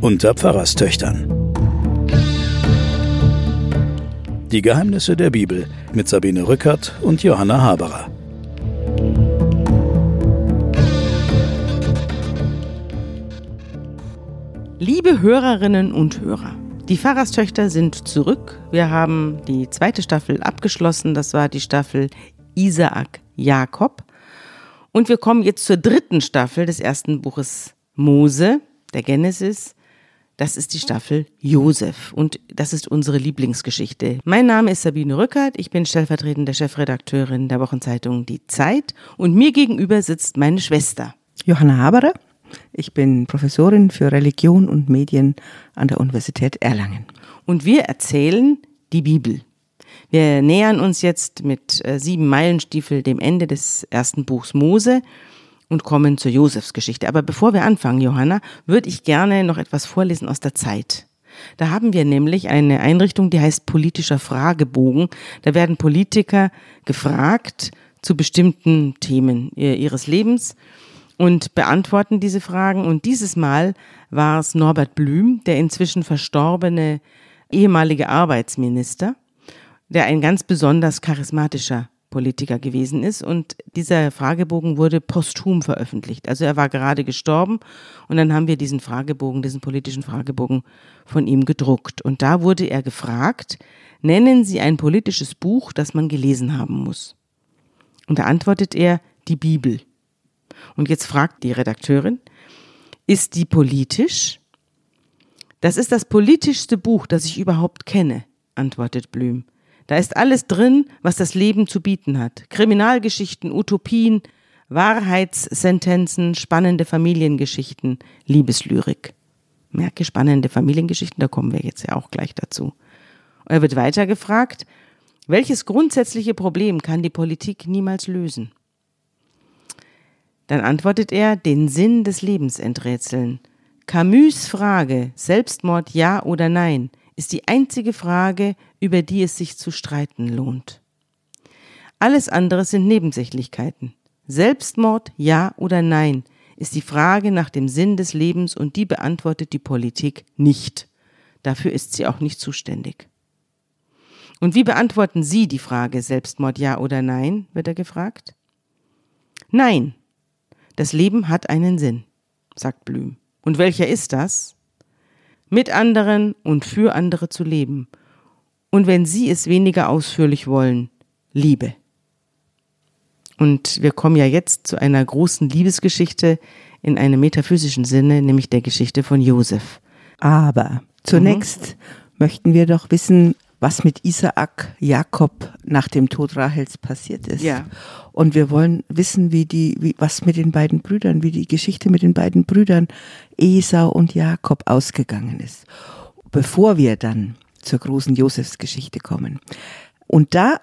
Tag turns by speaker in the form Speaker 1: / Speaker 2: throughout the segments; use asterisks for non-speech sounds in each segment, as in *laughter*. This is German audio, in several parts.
Speaker 1: Unter Pfarrerstöchtern. Die Geheimnisse der Bibel mit Sabine Rückert und Johanna Haberer.
Speaker 2: Liebe Hörerinnen und Hörer, die Pfarrerstöchter sind zurück. Wir haben die zweite Staffel abgeschlossen. Das war die Staffel Isaak Jakob. Und wir kommen jetzt zur dritten Staffel des ersten Buches Mose, der Genesis. Das ist die Staffel Josef und das ist unsere Lieblingsgeschichte. Mein Name ist Sabine Rückert, ich bin stellvertretende Chefredakteurin der Wochenzeitung Die Zeit und mir gegenüber sitzt meine Schwester.
Speaker 3: Johanna Haberer. Ich bin Professorin für Religion und Medien an der Universität Erlangen.
Speaker 2: Und wir erzählen die Bibel. Wir nähern uns jetzt mit äh, sieben Meilenstiefel dem Ende des ersten Buchs Mose und kommen zur Josefsgeschichte. Aber bevor wir anfangen, Johanna, würde ich gerne noch etwas vorlesen aus der Zeit. Da haben wir nämlich eine Einrichtung, die heißt politischer Fragebogen. Da werden Politiker gefragt zu bestimmten Themen ihres Lebens und beantworten diese Fragen. Und dieses Mal war es Norbert Blüm, der inzwischen verstorbene ehemalige Arbeitsminister, der ein ganz besonders charismatischer Politiker gewesen ist. Und dieser Fragebogen wurde posthum veröffentlicht. Also er war gerade gestorben und dann haben wir diesen Fragebogen, diesen politischen Fragebogen von ihm gedruckt. Und da wurde er gefragt, nennen Sie ein politisches Buch, das man gelesen haben muss. Und da antwortet er, die Bibel. Und jetzt fragt die Redakteurin, ist die politisch? Das ist das politischste Buch, das ich überhaupt kenne, antwortet Blüm. Da ist alles drin, was das Leben zu bieten hat. Kriminalgeschichten, Utopien, Wahrheitssentenzen, spannende Familiengeschichten, Liebeslyrik. Merke spannende Familiengeschichten, da kommen wir jetzt ja auch gleich dazu. Er wird weiter gefragt, welches grundsätzliche Problem kann die Politik niemals lösen? Dann antwortet er, den Sinn des Lebens enträtseln. Camus Frage, Selbstmord ja oder nein, ist die einzige Frage, über die es sich zu streiten lohnt. Alles andere sind Nebensächlichkeiten. Selbstmord ja oder nein ist die Frage nach dem Sinn des Lebens und die beantwortet die Politik nicht. Dafür ist sie auch nicht zuständig. Und wie beantworten Sie die Frage Selbstmord ja oder nein, wird er gefragt. Nein, das Leben hat einen Sinn, sagt Blüm. Und welcher ist das? Mit anderen und für andere zu leben. Und wenn Sie es weniger ausführlich wollen, Liebe. Und wir kommen ja jetzt zu einer großen Liebesgeschichte in einem metaphysischen Sinne, nämlich der Geschichte von Josef.
Speaker 3: Aber zunächst mhm. möchten wir doch wissen, was mit Isaak Jakob nach dem Tod Rahels passiert ist.
Speaker 2: Ja.
Speaker 3: Und wir wollen wissen, wie die, wie, was mit den beiden Brüdern, wie die Geschichte mit den beiden Brüdern Esau und Jakob ausgegangen ist. Bevor wir dann zur großen Josefsgeschichte kommen. Und da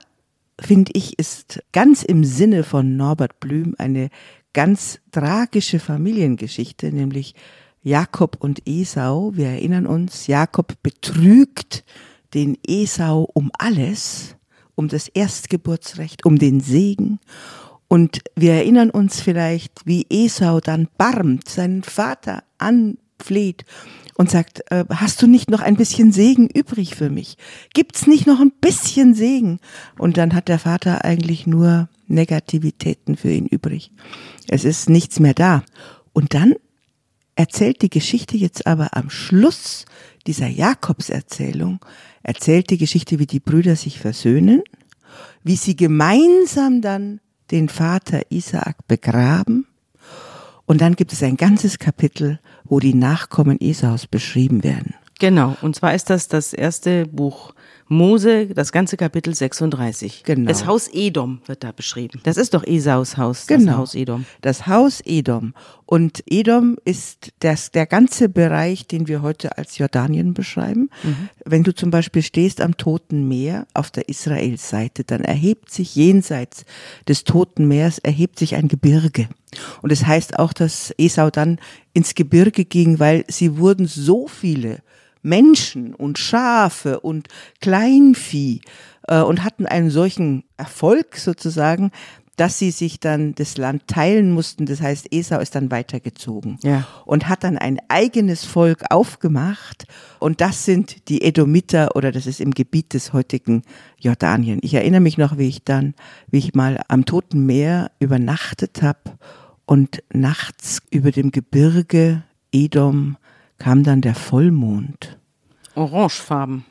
Speaker 3: finde ich, ist ganz im Sinne von Norbert Blüm eine ganz tragische Familiengeschichte, nämlich Jakob und Esau. Wir erinnern uns, Jakob betrügt den Esau um alles, um das Erstgeburtsrecht, um den Segen. Und wir erinnern uns vielleicht, wie Esau dann barmt, seinen Vater anfleht und sagt, äh, hast du nicht noch ein bisschen Segen übrig für mich? Gibt's nicht noch ein bisschen Segen? Und dann hat der Vater eigentlich nur Negativitäten für ihn übrig. Es ist nichts mehr da. Und dann erzählt die Geschichte jetzt aber am Schluss dieser Jakobserzählung erzählt die Geschichte, wie die Brüder sich versöhnen, wie sie gemeinsam dann den Vater Isaak begraben. Und dann gibt es ein ganzes Kapitel, wo die Nachkommen Esaus beschrieben werden.
Speaker 2: Genau, und zwar ist das das erste Buch Mose, das ganze Kapitel 36.
Speaker 3: Genau.
Speaker 2: Das Haus Edom wird da beschrieben. Das ist doch Esaus Haus,
Speaker 3: genau.
Speaker 2: das Haus Edom.
Speaker 3: Das Haus Edom. Und Edom ist das, der ganze Bereich, den wir heute als Jordanien beschreiben. Mhm. Wenn du zum Beispiel stehst am Toten Meer auf der Israelseite, dann erhebt sich jenseits des Toten Meers, erhebt sich ein Gebirge. Und es das heißt auch, dass Esau dann ins Gebirge ging, weil sie wurden so viele Menschen und Schafe und Kleinvieh äh, und hatten einen solchen Erfolg sozusagen, dass sie sich dann das Land teilen mussten. Das heißt, Esau ist dann weitergezogen
Speaker 2: Ja.
Speaker 3: und hat dann ein eigenes Volk aufgemacht. Und das sind die Edomiter oder das ist im Gebiet des heutigen Jordanien. Ich erinnere mich noch, wie ich dann, wie ich mal am Toten Meer übernachtet habe und nachts über dem Gebirge Edom kam dann der Vollmond.
Speaker 2: Orangefarben.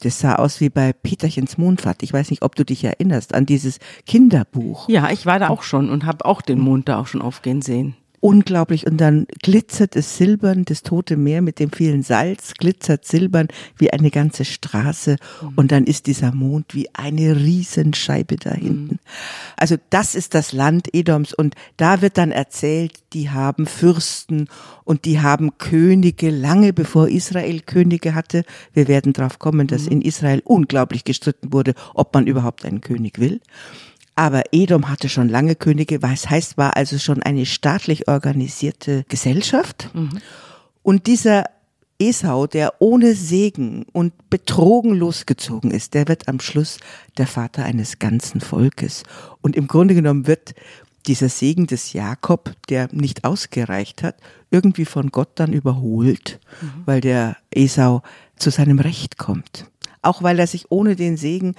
Speaker 3: Das sah aus wie bei Peterchens Mondfahrt. Ich weiß nicht, ob du dich erinnerst an dieses Kinderbuch.
Speaker 2: Ja, ich war da auch schon und habe auch den Mond da auch schon aufgehen sehen.
Speaker 3: Unglaublich. Und dann glitzert es silbern, das tote Meer mit dem vielen Salz glitzert silbern wie eine ganze Straße. Und dann ist dieser Mond wie eine Riesenscheibe da hinten. Also das ist das Land Edoms. Und da wird dann erzählt, die haben Fürsten und die haben Könige lange bevor Israel Könige hatte. Wir werden darauf kommen, dass in Israel unglaublich gestritten wurde, ob man überhaupt einen König will. Aber Edom hatte schon lange Könige, was heißt, war also schon eine staatlich organisierte Gesellschaft. Und dieser Esau, der ohne Segen und betrogen losgezogen ist, der wird am Schluss der Vater eines ganzen Volkes. Und im Grunde genommen wird dieser Segen des Jakob, der nicht ausgereicht hat, irgendwie von Gott dann überholt, weil der Esau zu seinem Recht kommt. Auch weil er sich ohne den Segen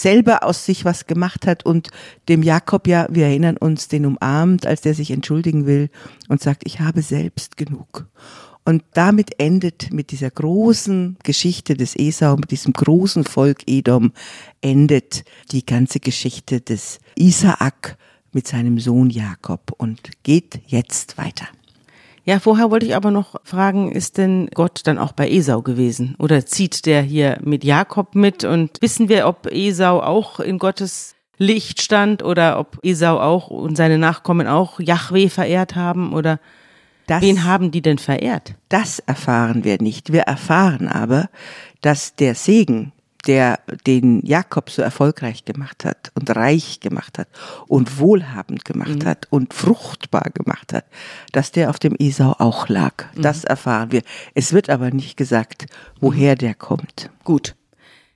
Speaker 3: selber aus sich was gemacht hat und dem Jakob ja, wir erinnern uns, den umarmt, als der sich entschuldigen will und sagt, ich habe selbst genug. Und damit endet mit dieser großen Geschichte des Esau, mit diesem großen Volk Edom, endet die ganze Geschichte des Isaak mit seinem Sohn Jakob und geht jetzt weiter.
Speaker 2: Ja, vorher wollte ich aber noch fragen, ist denn Gott dann auch bei Esau gewesen? Oder zieht der hier mit Jakob mit? Und wissen wir, ob Esau auch in Gottes Licht stand oder ob Esau auch und seine Nachkommen auch Yahweh verehrt haben? Oder
Speaker 3: Das,
Speaker 2: wen haben die denn verehrt?
Speaker 3: das erfahren wir nicht. Wir erfahren aber, dass der Segen, der den Jakob so erfolgreich gemacht hat und reich gemacht hat und wohlhabend gemacht hat und fruchtbar gemacht hat, dass der auf dem Esau auch lag. Das erfahren wir. Es wird aber nicht gesagt, woher der kommt.
Speaker 2: Gut.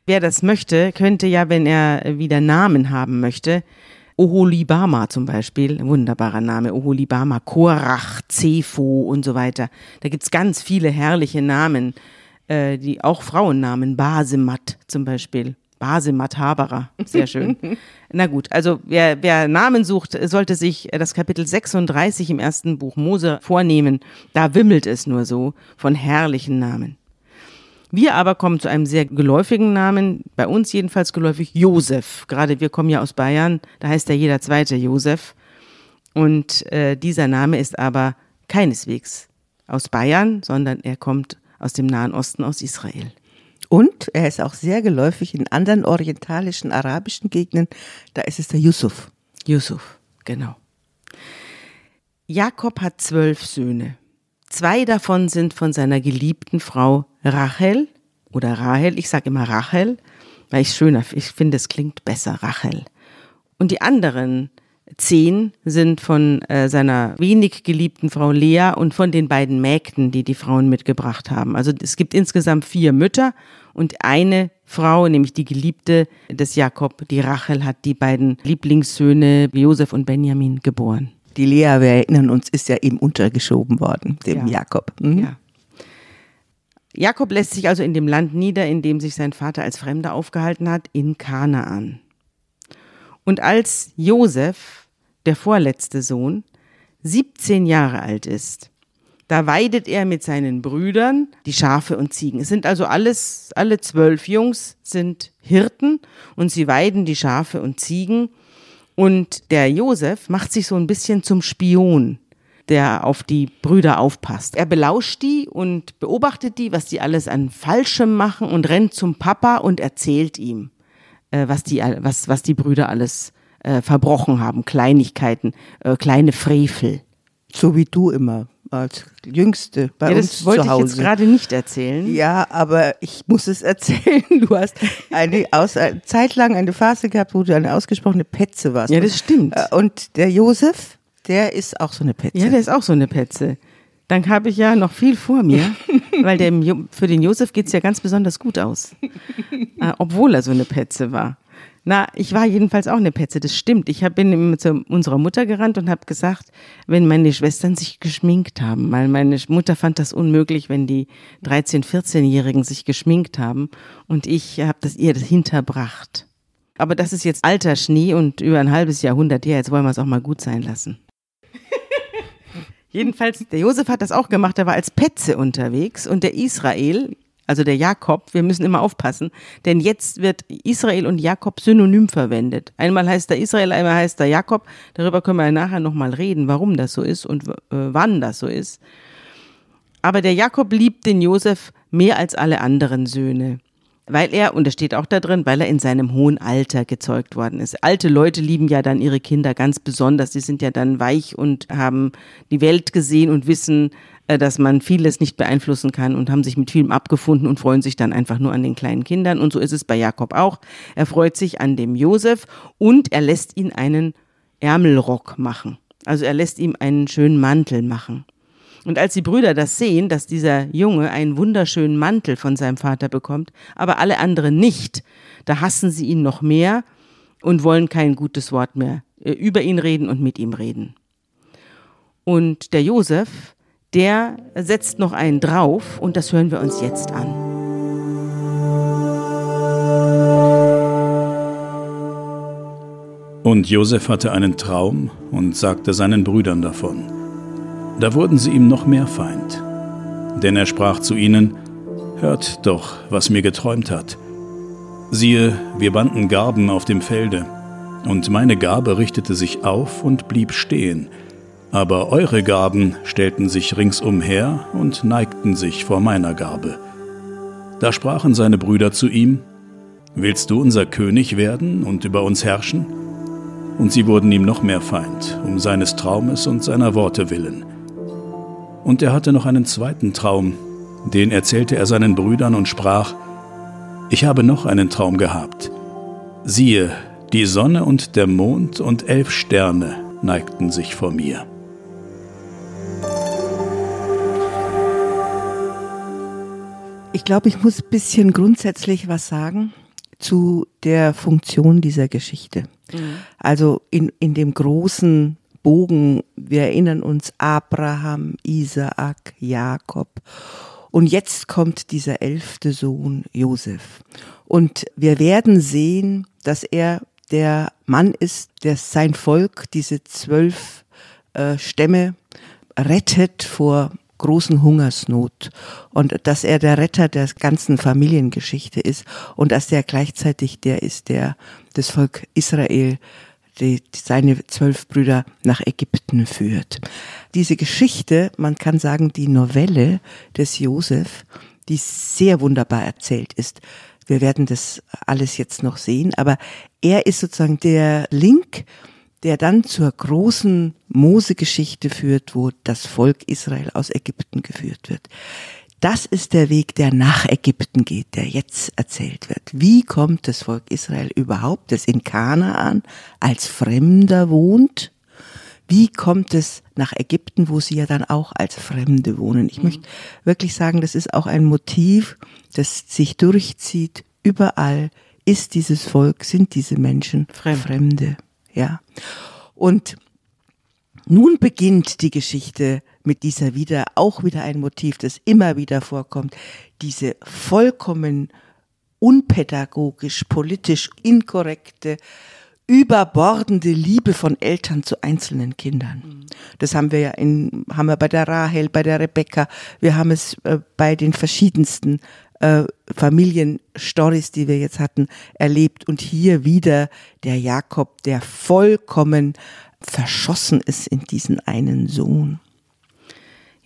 Speaker 2: Wer das möchte, könnte ja, wenn er wieder Namen haben möchte, Oholibama zum Beispiel, wunderbarer Name, Oholibama, Korach, Zepho und so weiter. Da gibt's ganz viele herrliche Namen, äh, die auch Frauennamen, Basemat zum Beispiel. Basemat Haberer, sehr schön. *laughs* Na gut, also wer, wer Namen sucht, sollte sich das Kapitel 36 im ersten Buch Mose vornehmen. Da wimmelt es nur so von herrlichen Namen. Wir aber kommen zu einem sehr geläufigen Namen, bei uns jedenfalls geläufig, Josef. Gerade wir kommen ja aus Bayern, da heißt ja jeder zweite Josef. Und äh, dieser Name ist aber keineswegs aus Bayern, sondern er kommt aus dem Nahen Osten, aus Israel.
Speaker 3: Und er ist auch sehr geläufig in anderen orientalischen, arabischen Gegenden. Da ist es der Yusuf.
Speaker 2: Yusuf, genau. Jakob hat zwölf Söhne. Zwei davon sind von seiner geliebten Frau Rachel oder Rahel. Ich sage immer Rachel, weil ich schöner, ich finde, es klingt besser, Rachel. Und die anderen zehn sind von äh, seiner wenig geliebten Frau Lea und von den beiden Mägden, die die Frauen mitgebracht haben. Also es gibt insgesamt vier Mütter und eine Frau, nämlich die Geliebte des Jakob, die Rachel, hat die beiden Lieblingssöhne Josef und Benjamin geboren.
Speaker 3: Die Lea, wir erinnern uns, ist ja eben untergeschoben worden, dem
Speaker 2: Ja.
Speaker 3: Jakob. Mhm.
Speaker 2: Ja. Jakob lässt sich also in dem Land nieder, in dem sich sein Vater als Fremder aufgehalten hat, in Kanaan. Und als Josef, der vorletzte Sohn, 17 Jahre alt ist, da weidet er mit seinen Brüdern die Schafe und Ziegen. Es sind also alles, alle zwölf Jungs sind Hirten und sie weiden die Schafe und Ziegen. Und der Josef macht sich so ein bisschen zum Spion, der auf die Brüder aufpasst. Er belauscht die und beobachtet die, was die alles an Falschem machen und rennt zum Papa und erzählt ihm, äh, was, die, was, was die Brüder alles äh, verbrochen haben. Kleinigkeiten, äh, kleine Frevel.
Speaker 3: So wie du immer als Jüngste bei
Speaker 2: Ja,
Speaker 3: uns
Speaker 2: das wollte
Speaker 3: zu
Speaker 2: ich
Speaker 3: Hause.
Speaker 2: jetzt gerade nicht erzählen.
Speaker 3: Ja, aber ich muss es *laughs* erzählen. Du hast eine, aus, eine Zeit lang eine Phase gehabt, wo du eine ausgesprochene Petze warst.
Speaker 2: Ja, das stimmt.
Speaker 3: Äh, Und der Josef, der ist auch so eine Petze.
Speaker 2: Ja, der ist auch so eine Petze. dann habe ich ja noch viel vor mir, *laughs* weil dem, für den Josef geht's ja ganz besonders gut aus. Äh, obwohl er so eine Petze war. Na, ich war jedenfalls auch eine Petze, das stimmt. Ich hab, bin zu unserer Mutter gerannt und habe gesagt, wenn meine Schwestern sich geschminkt haben, weil meine Mutter fand das unmöglich, wenn die 13-, 14-Jährigen sich geschminkt haben und ich habe das ihr das hinterbracht. Aber das ist jetzt alter Schnee und über ein halbes Jahrhundert her, jetzt wollen wir es auch mal gut sein lassen. *laughs* Jedenfalls, der Josef hat das auch gemacht, er war als Petze unterwegs und der Israel, also der Jakob, wir müssen immer aufpassen, denn jetzt wird Israel und Jakob synonym verwendet. Einmal heißt er Israel, einmal heißt er Jakob. Darüber können wir nachher nochmal reden, warum das so ist und äh, wann das so ist. Aber der Jakob liebt den Josef mehr als alle anderen Söhne. Weil er, und es steht auch da drin, weil er in seinem hohen Alter gezeugt worden ist. Alte Leute lieben ja dann ihre Kinder ganz besonders. Die sind ja dann weich und haben die Welt gesehen und wissen, äh, dass man vieles nicht beeinflussen kann und haben sich mit vielem abgefunden und freuen sich dann einfach nur an den kleinen Kindern. Und so ist es bei Jakob auch. Er freut sich an dem Josef und er lässt ihn einen Ärmelrock machen. Also er lässt ihm einen schönen Mantel machen. Und als die Brüder das sehen, dass dieser Junge einen wunderschönen Mantel von seinem Vater bekommt, aber alle anderen nicht, da hassen sie ihn noch mehr und wollen kein gutes Wort mehr äh, über ihn reden und mit ihm reden. Und der Josef, der setzt noch einen drauf und das hören wir uns jetzt an.
Speaker 1: Und Josef hatte einen Traum und sagte seinen Brüdern davon. Da wurden sie ihm noch mehr Feind. Denn er sprach zu ihnen, Hört doch, was mir geträumt hat. Siehe, wir banden Garben auf dem Felde, und meine Garbe richtete sich auf und blieb stehen, aber eure Garben stellten sich ringsumher und neigten sich vor meiner Garbe. Da sprachen seine Brüder zu ihm, Willst du unser König werden und über uns herrschen? Und sie wurden ihm noch mehr Feind, um seines Traumes und seiner Worte willen. Und er hatte noch einen zweiten Traum, den erzählte er seinen Brüdern und sprach, Ich habe noch einen Traum gehabt. Siehe, die Sonne und der Mond und elf Sterne neigten sich vor mir.
Speaker 3: Ich glaube, ich muss ein bisschen grundsätzlich was sagen zu der Funktion dieser Geschichte. Also in, in dem großen Bogen, wir erinnern uns Abraham, Isaak, Jakob. Und jetzt kommt dieser elfte Sohn Josef. Und wir werden sehen, dass er der Mann ist, der sein Volk, diese zwölf äh, Stämme, rettet vor großen Hungersnot und dass er der Retter der ganzen Familiengeschichte ist und dass er gleichzeitig der ist, der das Volk Israel, die, seine zwölf Brüder nach Ägypten führt. Diese Geschichte, man kann sagen, die Novelle des Josef, die sehr wunderbar erzählt ist. Wir werden das alles jetzt noch sehen, aber er ist sozusagen der Link der dann zur großen Mose-Geschichte führt, wo das Volk Israel aus Ägypten geführt wird. Das ist der Weg, der nach Ägypten geht, der jetzt erzählt wird. Wie kommt das Volk Israel überhaupt, das in Kanaan als Fremder wohnt? Wie kommt es nach Ägypten, wo sie ja dann auch als Fremde wohnen? Ich mhm. möchte wirklich sagen, das ist auch ein Motiv, das sich durchzieht. Überall ist dieses Volk, sind diese Menschen
Speaker 2: Fremd.
Speaker 3: Fremde. Ja. Und nun beginnt die Geschichte mit dieser wieder, auch wieder ein Motiv, das immer wieder vorkommt, diese vollkommen unpädagogisch, politisch inkorrekte, überbordende Liebe von Eltern zu einzelnen Kindern. Das haben wir ja in, haben wir bei der Rahel, bei der Rebecca, wir haben es äh, bei den verschiedensten äh, Familienstories, die wir jetzt hatten, erlebt. Und hier wieder der Jakob, der vollkommen verschossen ist in diesen einen Sohn.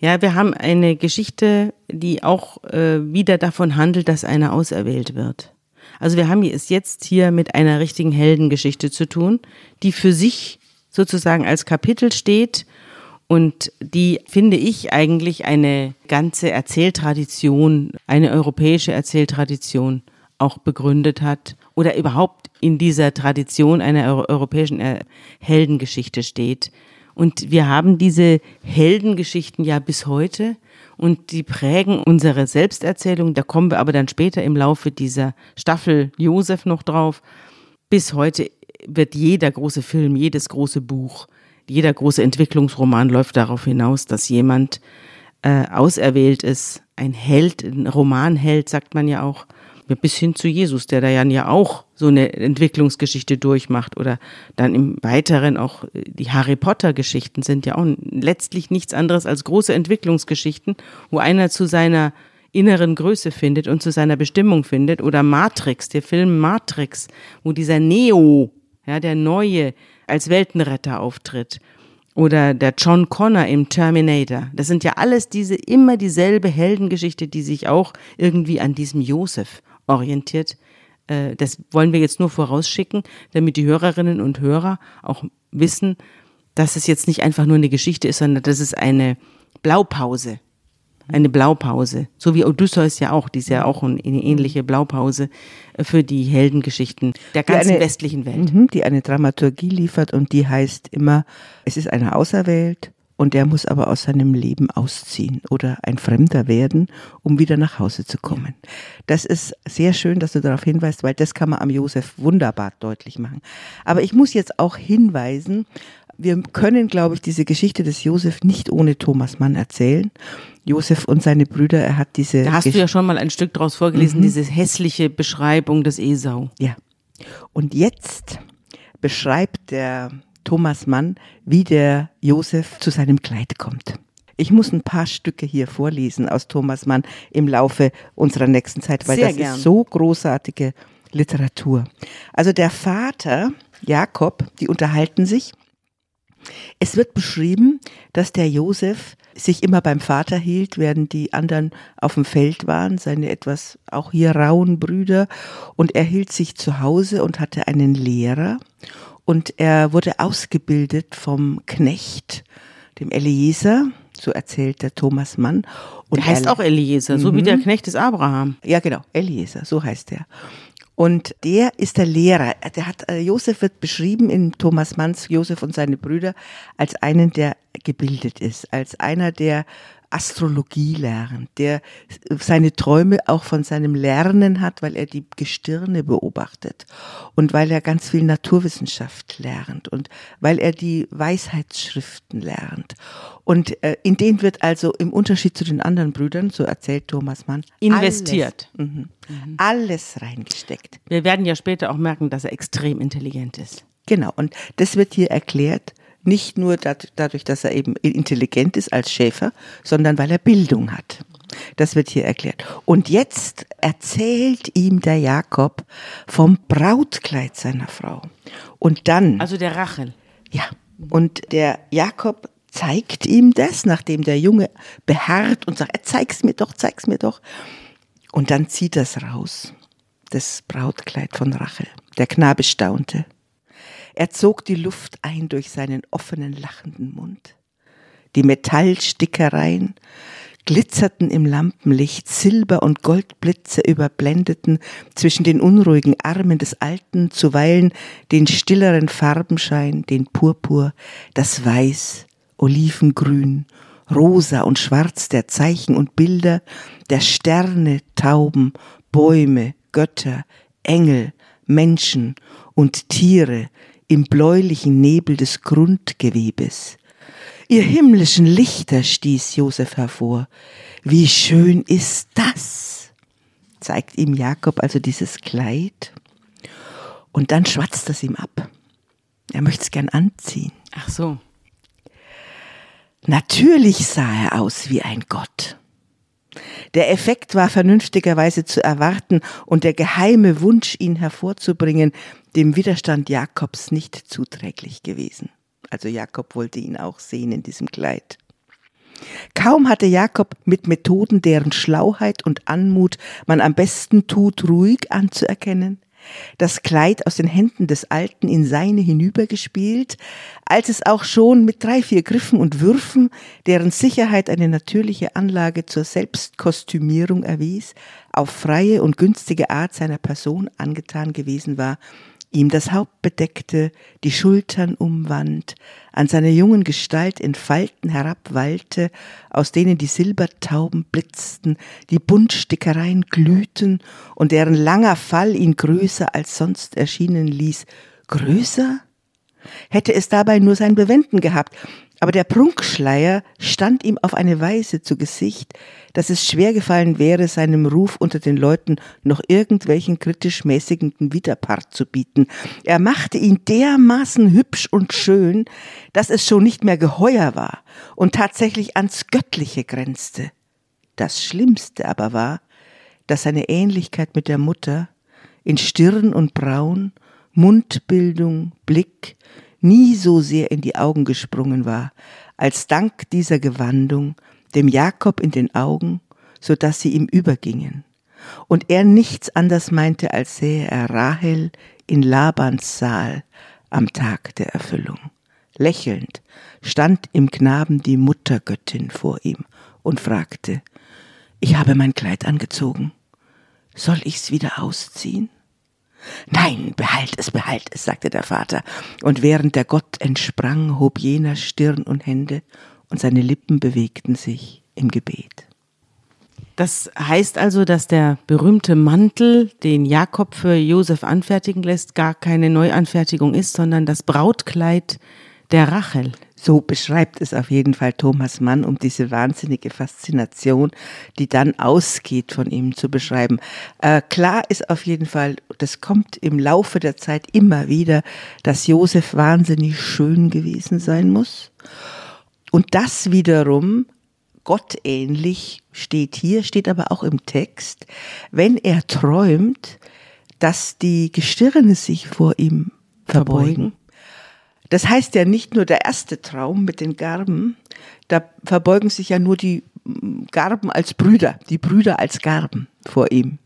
Speaker 2: Ja, wir haben eine Geschichte, die auch äh, wieder davon handelt, dass einer auserwählt wird. Also wir haben es jetzt hier mit einer richtigen Heldengeschichte zu tun, die für sich sozusagen als Kapitel steht und die, finde ich, eigentlich eine ganze Erzähltradition, eine europäische Erzähltradition auch begründet hat oder überhaupt in dieser Tradition einer europäischen Heldengeschichte steht. Und wir haben diese Heldengeschichten ja bis heute und die prägen unsere Selbsterzählung. Da kommen wir aber dann später im Laufe dieser Staffel Josef noch drauf. Bis heute wird jeder große Film, jedes große Buch, jeder große Entwicklungsroman läuft darauf hinaus, dass jemand äh, auserwählt ist, ein Held, ein Romanheld, sagt man ja auch, bis hin zu Jesus, der da ja auch so eine Entwicklungsgeschichte durchmacht oder dann im Weiteren auch äh, die Harry Potter Geschichten sind ja auch letztlich nichts anderes als große Entwicklungsgeschichten, wo einer zu seiner inneren Größe findet und zu seiner Bestimmung findet oder Matrix, der Film Matrix, wo dieser Neo, ja, der Neue als Weltenretter auftritt oder der John Connor im Terminator. Das sind ja alles diese immer dieselbe Heldengeschichte, die sich auch irgendwie an diesem Josef orientiert. Äh, das wollen wir jetzt nur vorausschicken, damit die Hörerinnen und Hörer auch wissen, dass es jetzt nicht einfach nur eine Geschichte ist, sondern das ist eine Blaupause. Eine Blaupause. So wie Odysseus ja auch, die ist ja auch eine ähnliche Blaupause äh, für die Heldengeschichten der ganzen
Speaker 3: eine,
Speaker 2: westlichen Welt.
Speaker 3: Mhm, die eine Dramaturgie liefert und die heißt immer, es ist einer auserwählt, und der muss aber aus seinem Leben ausziehen oder ein Fremder werden, um wieder nach Hause zu kommen. Das ist sehr schön, dass du darauf hinweist, weil das kann man am Josef wunderbar deutlich machen. Aber ich muss jetzt auch hinweisen, wir können, glaube ich, diese Geschichte des Josef nicht ohne Thomas Mann erzählen. Josef und seine Brüder, er hat diese.
Speaker 2: Da hast Gesch du ja schon mal ein Stück draus vorgelesen, mhm. diese hässliche Beschreibung des Esau.
Speaker 3: Ja. Und jetzt beschreibt der Thomas Mann, wie der Josef zu seinem Kleid kommt. Ich muss ein paar Stücke hier vorlesen aus Thomas Mann im Laufe unserer nächsten Zeit, weil Sehr das gern. ist so großartige Literatur. Also der Vater, Jakob, die unterhalten sich. Es wird beschrieben, dass der Josef sich immer beim Vater hielt, während die anderen auf dem Feld waren, seine etwas auch hier rauen Brüder. Und er hielt sich zu Hause und hatte einen Lehrer und er wurde ausgebildet vom Knecht, dem Eliezer, so erzählt der Thomas Mann.
Speaker 2: Und der heißt er, auch Eliezer, so wie der mhm. Knecht des Abraham.
Speaker 3: Ja, genau, Eliezer, so heißt er. Und der ist der Lehrer. Der hat, äh, Josef wird beschrieben in Thomas Manns Josef und seine Brüder als einen, der gebildet ist, als einer, der Astrologie lernt, der seine Träume auch von seinem Lernen hat, weil er die Gestirne beobachtet und weil er ganz viel Naturwissenschaft lernt und weil er die Weisheitsschriften lernt. Und äh, in den wird also im Unterschied zu den anderen Brüdern, so erzählt Thomas Mann,
Speaker 2: investiert.
Speaker 3: Alles, mhm, mhm. alles reingesteckt.
Speaker 2: Wir werden ja später auch merken, dass er extrem intelligent ist.
Speaker 3: Genau, und das wird hier erklärt nicht nur dadurch, dass er eben intelligent ist als Schäfer, sondern weil er Bildung hat. Das wird hier erklärt. Und jetzt erzählt ihm der Jakob vom Brautkleid seiner Frau. Und dann.
Speaker 2: Also der Rachel.
Speaker 3: Ja. Und der Jakob zeigt ihm das, nachdem der Junge beharrt und sagt, zeig's mir doch, zeig's mir doch. Und dann zieht das raus. Das Brautkleid von Rachel. Der Knabe staunte. Er zog die Luft ein durch seinen offenen, lachenden Mund. Die Metallstickereien glitzerten im Lampenlicht, Silber- und Goldblitze überblendeten zwischen den unruhigen Armen des Alten zuweilen den stilleren Farbenschein, den Purpur, das Weiß, Olivengrün, Rosa und Schwarz der Zeichen und Bilder, der Sterne, Tauben, Bäume, Götter, Engel, Menschen und Tiere, im bläulichen Nebel des Grundgewebes. Ihr himmlischen Lichter, stieß Josef hervor. Wie schön ist das? zeigt ihm Jakob also dieses Kleid. Und dann schwatzt es ihm ab. Er möchte es gern anziehen.
Speaker 2: Ach so.
Speaker 3: Natürlich sah er aus wie ein Gott. Der Effekt war vernünftigerweise zu erwarten und der geheime Wunsch, ihn hervorzubringen, dem Widerstand Jakobs nicht zuträglich gewesen. Also Jakob wollte ihn auch sehen in diesem Kleid. Kaum hatte Jakob mit Methoden, deren Schlauheit und Anmut man am besten tut, ruhig anzuerkennen, das Kleid aus den Händen des Alten in seine hinübergespielt, als es auch schon mit drei, vier Griffen und Würfen, deren Sicherheit eine natürliche Anlage zur Selbstkostümierung erwies, auf freie und günstige Art seiner Person angetan gewesen war, ihm das Haupt bedeckte, die Schultern umwand, an seiner jungen Gestalt in Falten herabwallte, aus denen die Silbertauben blitzten, die Buntstickereien glühten und deren langer Fall ihn größer als sonst erschienen ließ. Größer? Hätte es dabei nur sein Bewenden gehabt, aber der Prunkschleier stand ihm auf eine Weise zu Gesicht, dass es schwer gefallen wäre, seinem Ruf unter den Leuten noch irgendwelchen kritisch mäßigenden Widerpart zu bieten. Er machte ihn dermaßen hübsch und schön, dass es schon nicht mehr geheuer war und tatsächlich ans Göttliche grenzte. Das Schlimmste aber war, dass seine Ähnlichkeit mit der Mutter in Stirn und Braun, Mundbildung, Blick, nie so sehr in die Augen gesprungen war, als dank dieser Gewandung dem Jakob in den Augen, so dass sie ihm übergingen. Und er nichts anders meinte, als sähe er Rahel in Labans Saal am Tag der Erfüllung. Lächelnd stand im Knaben die Muttergöttin vor ihm und fragte, ich habe mein Kleid angezogen. Soll ich's wieder ausziehen? Nein, behalt es, behalt es, sagte der Vater, und während der Gott entsprang, hob jener Stirn und Hände, und seine Lippen bewegten sich im Gebet.
Speaker 2: Das heißt also, dass der berühmte Mantel, den Jakob für Josef anfertigen lässt, gar keine Neuanfertigung ist, sondern das Brautkleid der Rachel.
Speaker 3: So beschreibt es auf jeden Fall Thomas Mann, um diese wahnsinnige Faszination, die dann ausgeht, von ihm zu beschreiben. Äh, klar ist auf jeden Fall, das kommt im Laufe der Zeit immer wieder, dass Josef wahnsinnig schön gewesen sein muss. Und das wiederum gottähnlich steht hier, steht aber auch im Text, wenn er träumt, dass die Gestirne sich vor ihm verbeugen. verbeugen das heißt ja nicht nur der erste Traum mit den Garben, da verbeugen sich ja nur die mm, Garben als Brüder, die Brüder als Garben vor ihm.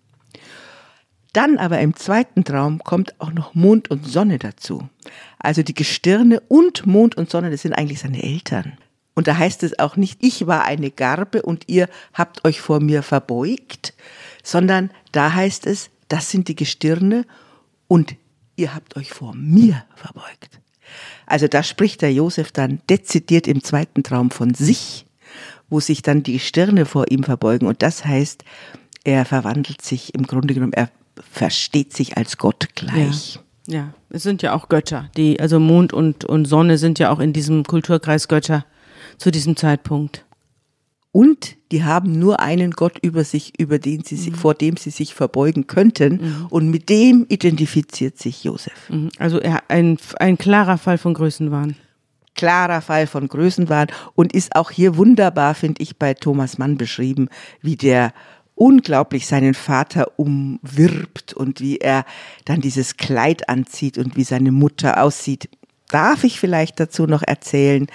Speaker 3: Dann aber im zweiten Traum kommt auch noch Mond und Sonne dazu. Also die Gestirne und Mond und Sonne, das sind eigentlich seine Eltern. Und da heißt es auch nicht, ich war eine Garbe und ihr habt euch vor mir verbeugt, sondern da heißt es, das sind die Gestirne und ihr habt euch vor mir verbeugt. Also da spricht der Josef dann dezidiert im zweiten Traum von sich, wo sich dann die Stirne vor ihm verbeugen. Und das heißt, er verwandelt sich im Grunde genommen, er versteht sich als Gott gleich.
Speaker 2: Ja, ja. es sind ja auch Götter. Die, also Mond und, und Sonne sind ja auch in diesem Kulturkreis Götter zu diesem Zeitpunkt
Speaker 3: und die haben nur einen Gott über sich, über den sie sich, mhm. vor dem sie sich verbeugen könnten. Mhm. Und mit dem identifiziert sich Josef.
Speaker 2: Mhm. Also er, ein, ein klarer Fall von Größenwahn.
Speaker 3: Klarer Fall von Größenwahn und ist auch hier wunderbar, finde ich, bei Thomas Mann beschrieben, wie der unglaublich seinen Vater umwirbt und wie er dann dieses Kleid anzieht und wie seine Mutter aussieht. Darf ich vielleicht dazu noch erzählen,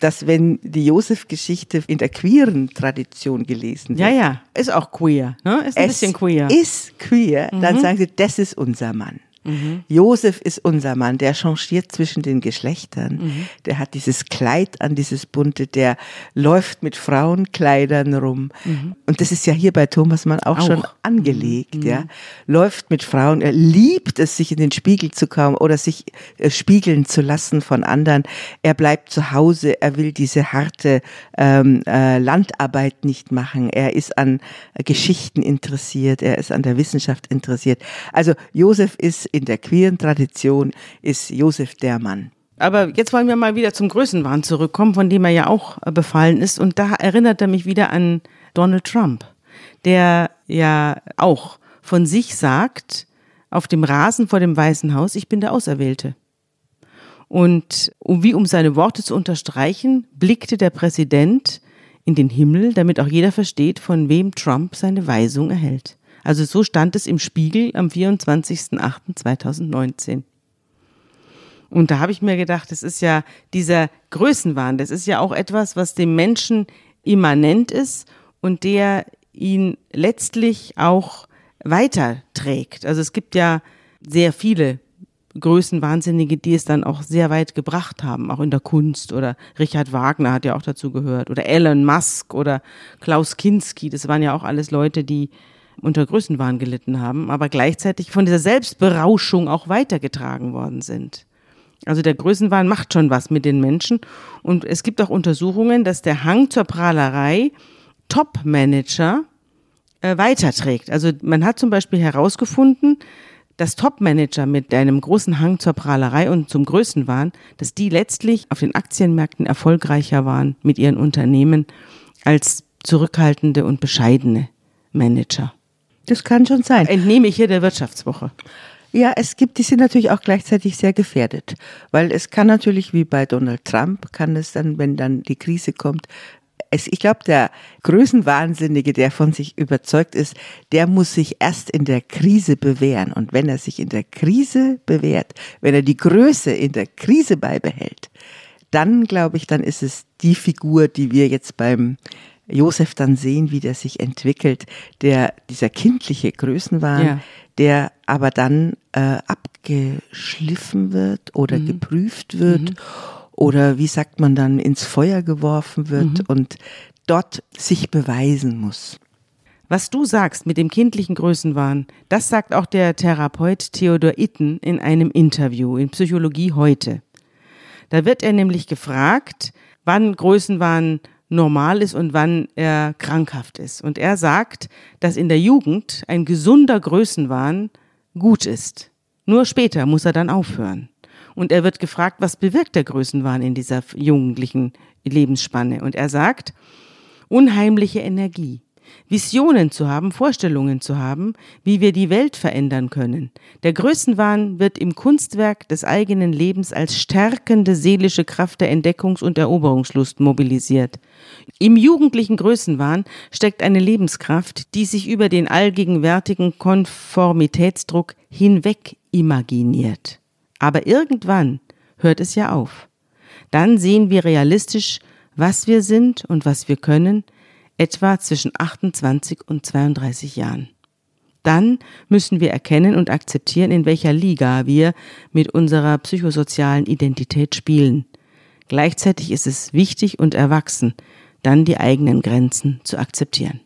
Speaker 3: dass wenn die Josef-Geschichte in der queeren Tradition gelesen wird.
Speaker 2: Ja, ja, ist auch queer, ne? Ist ein bisschen queer.
Speaker 3: Ist queer, mhm. dann sagen sie, das ist unser Mann. Mhm. Josef ist unser Mann, der changiert zwischen den Geschlechtern. Mhm. Der hat dieses Kleid an, dieses bunte, der läuft mit Frauenkleidern rum. Mhm. Und das ist ja hier bei Thomas Mann auch, auch. schon angelegt, mhm. ja. Läuft mit Frauen, er liebt es, sich in den Spiegel zu kommen oder sich äh, spiegeln zu lassen von anderen. Er bleibt zu Hause, er will diese harte ähm, äh, Landarbeit nicht machen. Er ist an äh, Geschichten interessiert, er ist an der Wissenschaft interessiert. Also Josef ist in der queeren Tradition ist Josef der Mann.
Speaker 2: Aber jetzt wollen wir mal wieder zum Größenwahn zurückkommen, von dem er ja auch äh, befallen ist. Und da erinnert er mich wieder an Donald Trump, der ja auch von sich sagt, auf dem Rasen vor dem Weißen Haus, ich bin der Auserwählte. Und wie um seine Worte zu unterstreichen, blickte der Präsident in den Himmel, damit auch jeder versteht, von wem Trump seine Weisung erhält. Also so stand es im Spiegel am 24.08.2019. Und da habe ich mir gedacht, das ist ja dieser Größenwahn, das ist ja auch etwas, was dem Menschen immanent ist und der ihn letztlich auch weiterträgt. Also es gibt ja sehr viele Größenwahnsinnige, die es dann auch sehr weit gebracht haben, auch in der Kunst oder Richard Wagner hat ja auch dazu gehört oder Elon Musk oder Klaus Kinski, das waren ja auch alles Leute, die unter Größenwahn gelitten haben, aber gleichzeitig von dieser Selbstberauschung auch weitergetragen worden sind. Also der Größenwahn macht schon was mit den Menschen und es gibt auch Untersuchungen, dass der Hang zur Prahlerei Top-Manager äh, weiterträgt. Also man hat zum Beispiel herausgefunden, dass Top-Manager mit einem großen Hang zur Prahlerei und zum Größenwahn, dass die letztlich auf den Aktienmärkten erfolgreicher waren mit ihren Unternehmen als zurückhaltende und bescheidene Manager.
Speaker 3: Das kann schon sein.
Speaker 2: Entnehme ich hier der Wirtschaftswoche.
Speaker 3: Ja, es gibt, die sind natürlich auch gleichzeitig sehr gefährdet, weil es kann natürlich wie bei Donald Trump, kann es dann, wenn dann die Krise kommt, es, ich glaube, der Größenwahnsinnige, der von sich überzeugt ist, der muss sich erst in der Krise bewähren. Und wenn er sich in der Krise bewährt, wenn er die Größe in der Krise beibehält, dann glaube ich, dann ist es die Figur, die wir jetzt beim Josef dann sehen, wie der sich entwickelt, der dieser kindliche Größenwahn, ja. der aber dann äh, abgeschliffen wird oder mhm. geprüft wird mhm. oder wie sagt man dann ins Feuer geworfen wird mhm. und dort sich beweisen muss.
Speaker 2: Was du sagst mit dem kindlichen Größenwahn, das sagt auch der Therapeut Theodor Itten in einem Interview in Psychologie heute. Da wird er nämlich gefragt, wann Größenwahn normal ist und wann er krankhaft ist. Und er sagt, dass in der Jugend ein gesunder Größenwahn gut ist. Nur später muss er dann aufhören. Und er wird gefragt, was bewirkt der Größenwahn in dieser jugendlichen Lebensspanne? Und er sagt, unheimliche Energie. Visionen zu haben, Vorstellungen zu haben, wie wir die Welt verändern können. Der Größenwahn wird im Kunstwerk des eigenen Lebens als stärkende seelische Kraft der Entdeckungs- und Eroberungslust mobilisiert. Im jugendlichen Größenwahn steckt eine Lebenskraft, die sich über den allgegenwärtigen Konformitätsdruck hinweg imaginiert. Aber irgendwann hört es ja auf. Dann sehen wir realistisch, was wir sind und was wir können, etwa zwischen 28 und 32 Jahren. Dann müssen wir erkennen und akzeptieren, in welcher Liga wir mit unserer psychosozialen Identität spielen. Gleichzeitig ist es wichtig und erwachsen, dann die eigenen Grenzen zu akzeptieren.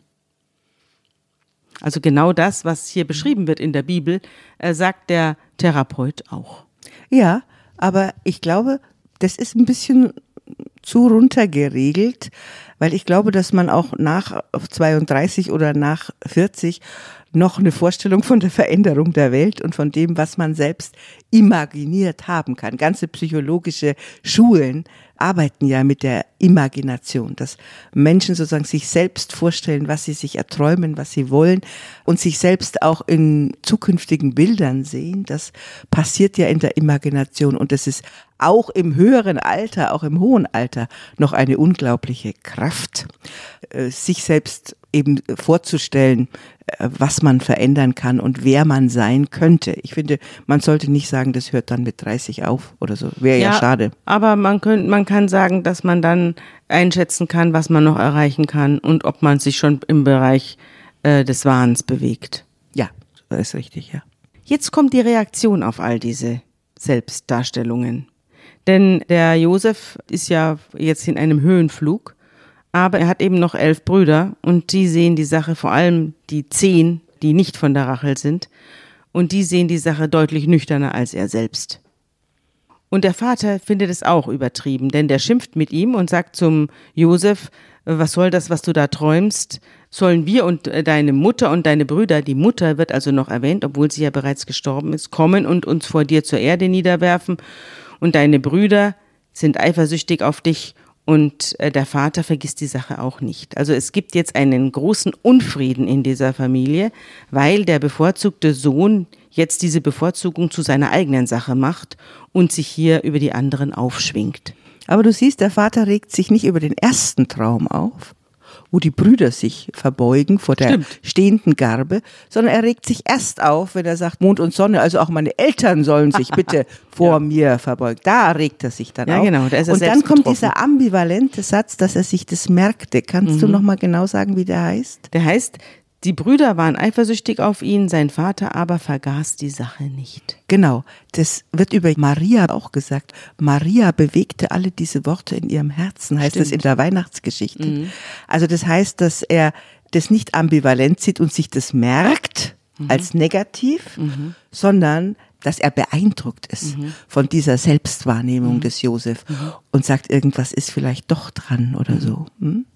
Speaker 2: Also genau das, was hier beschrieben wird in der Bibel, äh, sagt der Therapeut auch.
Speaker 3: Ja, aber ich glaube, das ist ein bisschen zu runtergeregelt, weil ich glaube, dass man auch nach 32 oder nach 40 noch eine Vorstellung von der Veränderung der Welt und von dem, was man selbst imaginiert haben kann. Ganze psychologische Schulen arbeiten ja mit der Imagination, dass Menschen sozusagen sich selbst vorstellen, was sie sich erträumen, was sie wollen und sich selbst auch in zukünftigen Bildern sehen. Das passiert ja in der Imagination und es ist auch im höheren Alter, auch im hohen Alter noch eine unglaubliche Kraft, äh, sich selbst eben vorzustellen, äh, was man verändern kann und wer man sein könnte. Ich finde, man sollte nicht sagen, das hört dann mit 30 auf oder so. Wäre ja, ja, schade.
Speaker 2: Aber man, könnt, man kann sagen, dass man dann einschätzen kann, was man noch erreichen kann und ob man sich schon im Bereich äh, des Wahns bewegt.
Speaker 3: Ja, das ist richtig, ja.
Speaker 2: Jetzt kommt die Reaktion auf all diese Selbstdarstellungen. Denn der Josef ist ja jetzt in einem Höhenflug aber er hat eben noch elf Brüder und die sehen die Sache, vor allem die zehn, die nicht von der Rachel sind, und die sehen die Sache deutlich nüchterner als er selbst. Und der Vater findet es auch übertrieben, denn der schimpft mit ihm und sagt zum Josef, was soll das, was du da träumst? Sollen wir und äh, deine Mutter und deine Brüder, die Mutter wird also noch erwähnt, obwohl sie ja bereits gestorben ist, kommen und uns vor dir zur Erde niederwerfen und deine Brüder sind eifersüchtig auf dich und äh, der Vater vergisst die Sache auch nicht. Also es gibt jetzt einen großen Unfrieden in dieser Familie, weil der bevorzugte Sohn jetzt diese Bevorzugung zu seiner eigenen Sache macht und sich hier über die anderen aufschwingt.
Speaker 3: Aber du siehst, der Vater regt sich nicht über den ersten Traum auf, wo die Brüder sich verbeugen vor der Stimmt. stehenden Garbe, sondern er regt sich erst auf, wenn er sagt, Mond und Sonne, also auch meine Eltern sollen sich *laughs* bitte vor ja. mir verbeugen. Da regt er sich dann ja, auf. Genau, da ist er und dann kommt betroffen. dieser ambivalente Satz, dass er sich das merkte. Kannst mhm. du noch mal genau sagen, wie der heißt?
Speaker 2: Der heißt, die Brüder waren eifersüchtig auf ihn, sein Vater aber vergaß die Sache nicht.
Speaker 3: Genau, das wird über Maria auch gesagt. Maria bewegte alle diese Worte in ihrem Herzen, heißt Stimmt. es in der Weihnachtsgeschichte. Mhm. Also das heißt, dass er das nicht ambivalent sieht und sich das merkt als negativ, sondern dass er beeindruckt ist von dieser Selbstwahrnehmung des Josef und sagt, irgendwas ist vielleicht doch dran oder so. Hm?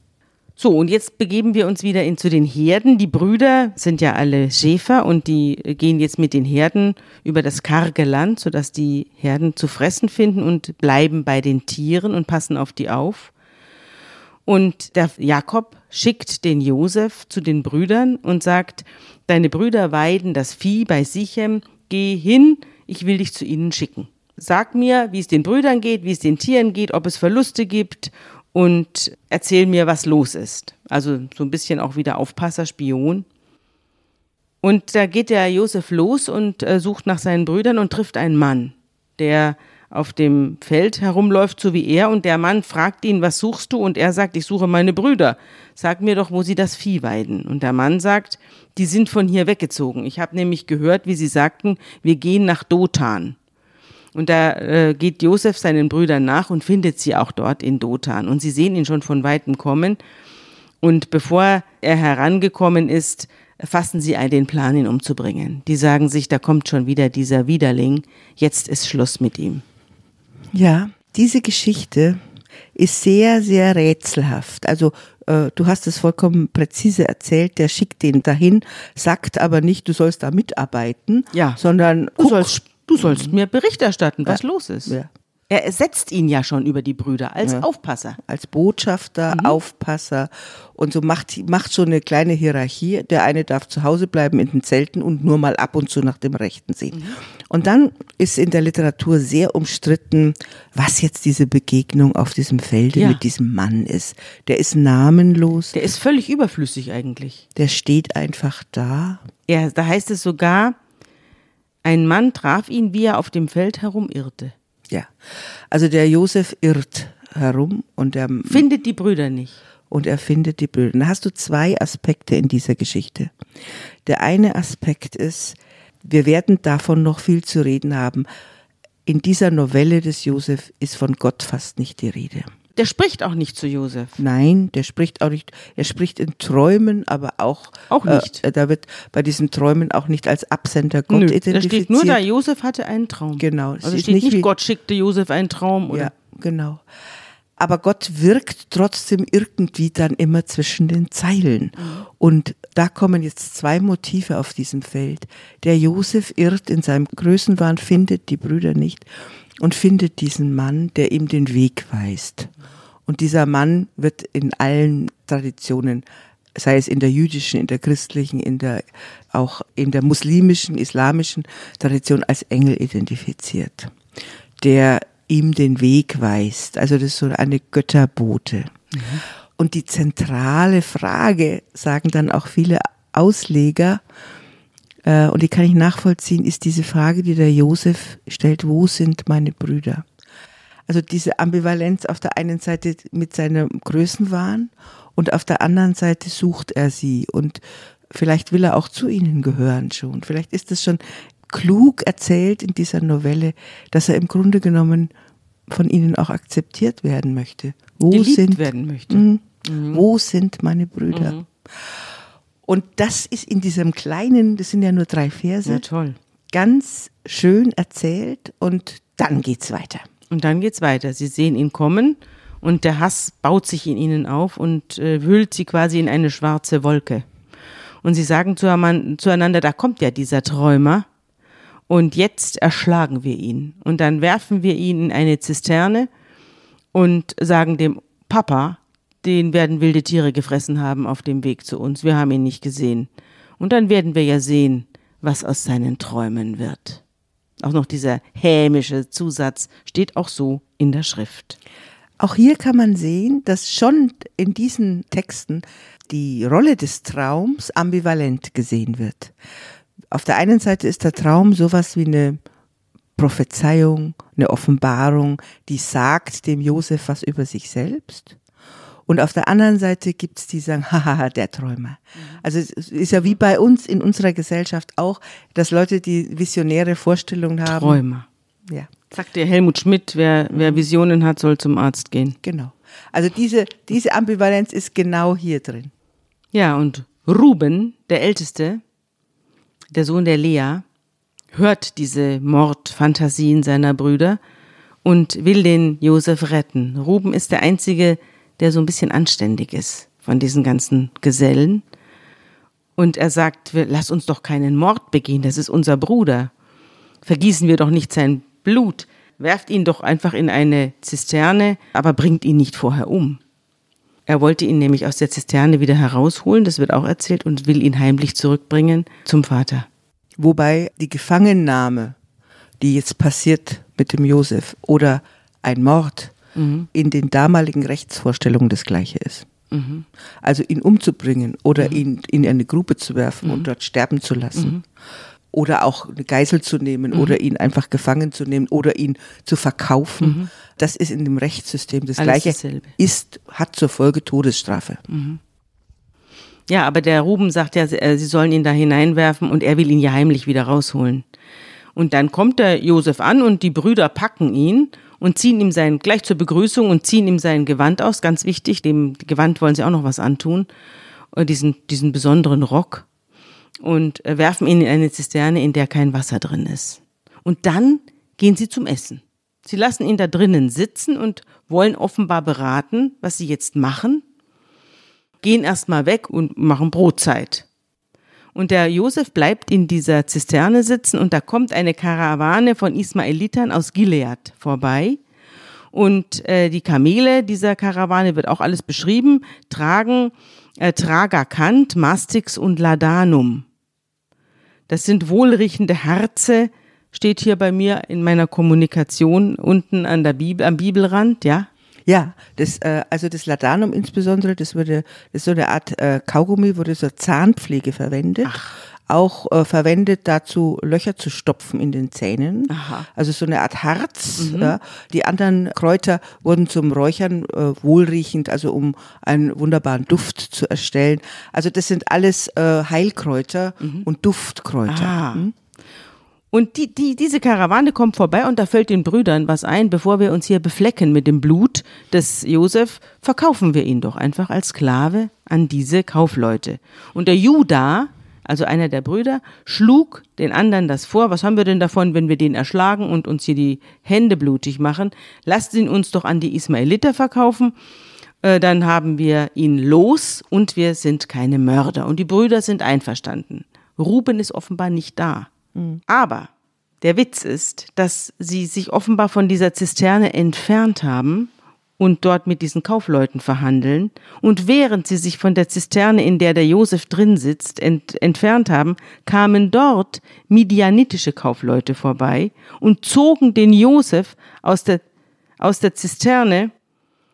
Speaker 2: So, und jetzt begeben wir uns wieder in, zu den Herden. Die Brüder sind ja alle Schäfer und die gehen jetzt mit den Herden über das karge Land, sodass die Herden zu fressen finden und bleiben bei den Tieren und passen auf die auf. Und der Jakob schickt den Josef zu den Brüdern und sagt, deine Brüder weiden das Vieh bei Sichem, geh hin, ich will dich zu ihnen schicken. Sag mir, wie es den Brüdern geht, wie es den Tieren geht, ob es Verluste gibt und erzähl mir, was los ist. Also so ein bisschen auch wieder Aufpasser, Spion. Und da geht der Josef los und äh, sucht nach seinen Brüdern und trifft einen Mann, der auf dem Feld herumläuft, so wie er. Und der Mann fragt ihn, was suchst du? Und er sagt, ich suche meine Brüder. Sag mir doch, wo sie das Vieh weiden. Und der Mann sagt, die sind von hier weggezogen. Ich habe nämlich gehört, wie sie sagten, wir gehen nach Dothan. Und da äh, geht Josef seinen Brüdern nach und findet sie auch dort in Dothan. Und sie sehen ihn schon von weitem kommen. Und bevor er herangekommen ist, fassen sie ein den Plan, ihn umzubringen. Die sagen sich, da kommt schon wieder dieser Widerling. Jetzt ist Schluss mit ihm.
Speaker 3: Ja, diese Geschichte ist sehr, sehr rätselhaft. Also äh, du hast es vollkommen präzise erzählt, der schickt den dahin, sagt aber nicht, du sollst da mitarbeiten,
Speaker 2: Ja.
Speaker 3: sondern
Speaker 2: Du
Speaker 3: guck,
Speaker 2: sollst, du sollst mir Bericht erstatten, was
Speaker 3: Ja.
Speaker 2: los ist.
Speaker 3: Ja.
Speaker 2: Er ersetzt ihn ja schon über die Brüder als
Speaker 3: Ja.
Speaker 2: Aufpasser.
Speaker 3: als Botschafter,
Speaker 2: Mhm.
Speaker 3: Aufpasser und so macht, macht so eine kleine Hierarchie. Der eine darf zu Hause bleiben in den Zelten und nur mal ab und zu nach dem Rechten sehen.
Speaker 2: Mhm.
Speaker 3: Und dann ist in der Literatur sehr umstritten, was jetzt diese Begegnung auf diesem Felde
Speaker 2: Ja.
Speaker 3: mit diesem Mann ist. Der ist namenlos,
Speaker 2: Der ist völlig überflüssig eigentlich.
Speaker 3: der steht einfach da.
Speaker 2: Er, da heißt es sogar, ein Mann traf ihn, wie er auf dem Feld herumirrte.
Speaker 3: Ja. Also der Josef irrt herum und er,
Speaker 2: Findet die Brüder nicht.
Speaker 3: und er findet die Brüder. Da hast du zwei Aspekte in dieser Geschichte. Der eine Aspekt ist, wir werden davon noch viel zu reden haben. In dieser Novelle des Josef ist von Gott fast nicht die Rede.
Speaker 2: Der spricht auch nicht zu Josef.
Speaker 3: Nein, der spricht auch nicht, er spricht in Träumen, aber auch,
Speaker 2: Auch nicht.
Speaker 3: Äh, da wird bei diesen Träumen auch nicht als Absender Gott
Speaker 2: Nö, da
Speaker 3: identifiziert.
Speaker 2: steht nur da, Josef hatte einen Traum.
Speaker 3: Genau,
Speaker 2: Also
Speaker 3: ist
Speaker 2: steht
Speaker 3: nicht
Speaker 2: nicht, Gott schickte Josef einen Traum oder
Speaker 3: Ja, genau. Aber Gott wirkt trotzdem irgendwie dann immer zwischen den Zeilen. Und da kommen jetzt zwei Motive auf diesem Feld. Der Josef irrt in seinem Größenwahn, findet die Brüder nicht und findet diesen Mann, der ihm den Weg weist. Und dieser Mann wird in allen Traditionen, sei es in der jüdischen, in der christlichen, in der, auch in der muslimischen, islamischen Tradition als Engel identifiziert, der ihm den Weg weist. Also das ist so eine Götterbote. Und die zentrale Frage, sagen dann auch viele Ausleger, äh, und die kann ich nachvollziehen, ist diese Frage, die der Josef stellt, wo sind meine Brüder? Also diese Ambivalenz auf der einen Seite mit seinem Größenwahn und auf der anderen Seite sucht er sie und vielleicht will er auch zu ihnen gehören schon. Vielleicht ist es schon klug erzählt in dieser Novelle, dass er im Grunde genommen von ihnen auch akzeptiert werden möchte. Wo
Speaker 2: geliebt
Speaker 3: sind
Speaker 2: werden möchte.
Speaker 3: Mhm. Wo sind meine Brüder? Und das ist in diesem kleinen, das sind ja nur drei Verse,
Speaker 2: Ja, toll.
Speaker 3: ganz schön erzählt und dann geht's weiter.
Speaker 2: Und dann geht's weiter. Sie sehen ihn kommen und der Hass baut sich in ihnen auf und äh, hüllt sie quasi in eine schwarze Wolke. Und sie sagen zueinander, zueinander, da kommt ja dieser Träumer und jetzt erschlagen wir ihn. Und dann werfen wir ihn in eine Zisterne und sagen dem Papa, den werden wilde Tiere gefressen haben auf dem Weg zu uns. Wir haben ihn nicht gesehen. Und dann werden wir ja sehen, was aus seinen Träumen wird. Auch noch dieser hämische Zusatz steht auch so in der Schrift.
Speaker 3: Auch hier kann man sehen, dass schon in diesen Texten die Rolle des Traums ambivalent gesehen wird. Auf der einen Seite ist der Traum sowas wie eine Prophezeiung, eine Offenbarung, die sagt dem Josef was über sich selbst. Und auf der anderen Seite gibt's die sagen, *laughs* haha, der Träumer. Also es ist ja wie bei uns in unserer Gesellschaft auch, dass Leute, die visionäre Vorstellungen haben.
Speaker 2: Träumer.
Speaker 3: Ja,
Speaker 2: Sagt der Helmut Schmidt, wer, wer Visionen hat, soll zum Arzt gehen.
Speaker 3: genau. Also diese, diese Ambivalenz ist genau hier drin.
Speaker 2: Ja, und Ruben, der Älteste, der Sohn der Lea, hört diese Mordfantasien seiner Brüder und will den Josef retten. Ruben ist der Einzige, der so ein bisschen anständig ist von diesen ganzen Gesellen. Und er sagt, lass uns doch keinen Mord begehen, das ist unser Bruder. Vergießen wir doch nicht sein Blut, werft ihn doch einfach in eine Zisterne, aber bringt ihn nicht vorher um. Er wollte ihn nämlich aus der Zisterne wieder herausholen, das wird auch erzählt, und will ihn heimlich zurückbringen zum Vater.
Speaker 3: Wobei die Gefangennahme, die jetzt passiert mit dem Josef, oder ein Mord mhm. in den damaligen Rechtsvorstellungen das gleiche ist. Mhm. Also ihn umzubringen oder mhm. ihn in eine Grube zu werfen und dort sterben zu lassen. Oder auch eine Geisel zu nehmen oder ihn einfach gefangen zu nehmen oder ihn zu verkaufen. Das ist in dem Rechtssystem das Alles Gleiche. Dasselbe. Ist, hat zur Folge Todesstrafe.
Speaker 2: Ja, aber der Ruben sagt ja, sie sollen ihn da hineinwerfen und er will ihn ja heimlich wieder rausholen. Und dann kommt der Josef an und die Brüder packen ihn und ziehen ihm sein, gleich zur Begrüßung und ziehen ihm sein Gewand aus, ganz wichtig, dem Gewand wollen sie auch noch was antun, äh, diesen, diesen besonderen Rock und äh, werfen ihn in eine Zisterne, in der kein Wasser drin ist. Und dann gehen sie zum Essen. Sie lassen ihn da drinnen sitzen und wollen offenbar beraten, was sie jetzt machen, gehen erstmal weg und machen Brotzeit. Und der Josef bleibt in dieser Zisterne sitzen und da kommt eine Karawane von Ismaelitern aus Gilead vorbei. Und äh, die Kamele dieser Karawane wird auch alles beschrieben, tragen äh, Tragakant, Mastix und Ladanum. Das sind wohlriechende Harze, steht hier bei mir in meiner Kommunikation unten an der Bibel, am Bibelrand, ja.
Speaker 3: Ja, das, äh, also das Ladanum insbesondere, das wurde, das ist so eine Art äh, Kaugummi, wurde zur Zahnpflege verwendet. Ach. Auch äh, verwendet dazu, Löcher zu stopfen in den Zähnen. Aha. Also so eine Art Harz. Mhm. Ja. Die anderen Kräuter wurden zum Räuchern äh, wohlriechend, also um einen wunderbaren Duft zu erstellen. Also das sind alles äh, Heilkräuter mhm. und Duftkräuter.
Speaker 2: Ah. Mhm. Und die, die, diese Karawane kommt vorbei und da fällt den Brüdern was ein, bevor wir uns hier beflecken mit dem Blut des Josef, verkaufen wir ihn doch einfach als Sklave an diese Kaufleute. Und der Judah, also einer der Brüder, schlug den anderen das vor, was haben wir denn davon, wenn wir den erschlagen und uns hier die Hände blutig machen? Lasst ihn uns doch an die Ismaeliter verkaufen, äh, dann haben wir ihn los und wir sind keine Mörder. Und die Brüder sind einverstanden. Ruben ist offenbar nicht da. Aber der Witz ist, dass sie sich offenbar von dieser Zisterne entfernt haben und dort mit diesen Kaufleuten verhandeln. Und während sie sich von der Zisterne, in der der Josef drin sitzt, ent entfernt haben, kamen dort midianitische Kaufleute vorbei und zogen den Josef aus der, aus der Zisterne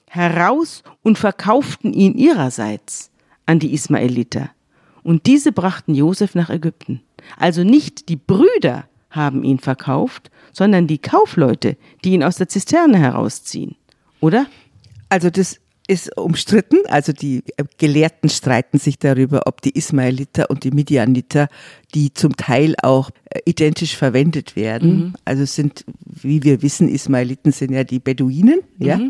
Speaker 2: heraus und verkauften ihn ihrerseits an die Ismaeliter. Und diese brachten Josef nach Ägypten. Also nicht die Brüder haben ihn verkauft, sondern die Kaufleute, die ihn aus der Zisterne herausziehen. Oder?
Speaker 3: Also das ist umstritten. Also die Gelehrten streiten sich darüber, ob die Ismaeliter und die Midianiter, die zum Teil auch äh, identisch verwendet werden. Mhm. Also sind, wie wir wissen, Ismaeliten sind ja die Beduinen, mhm. ja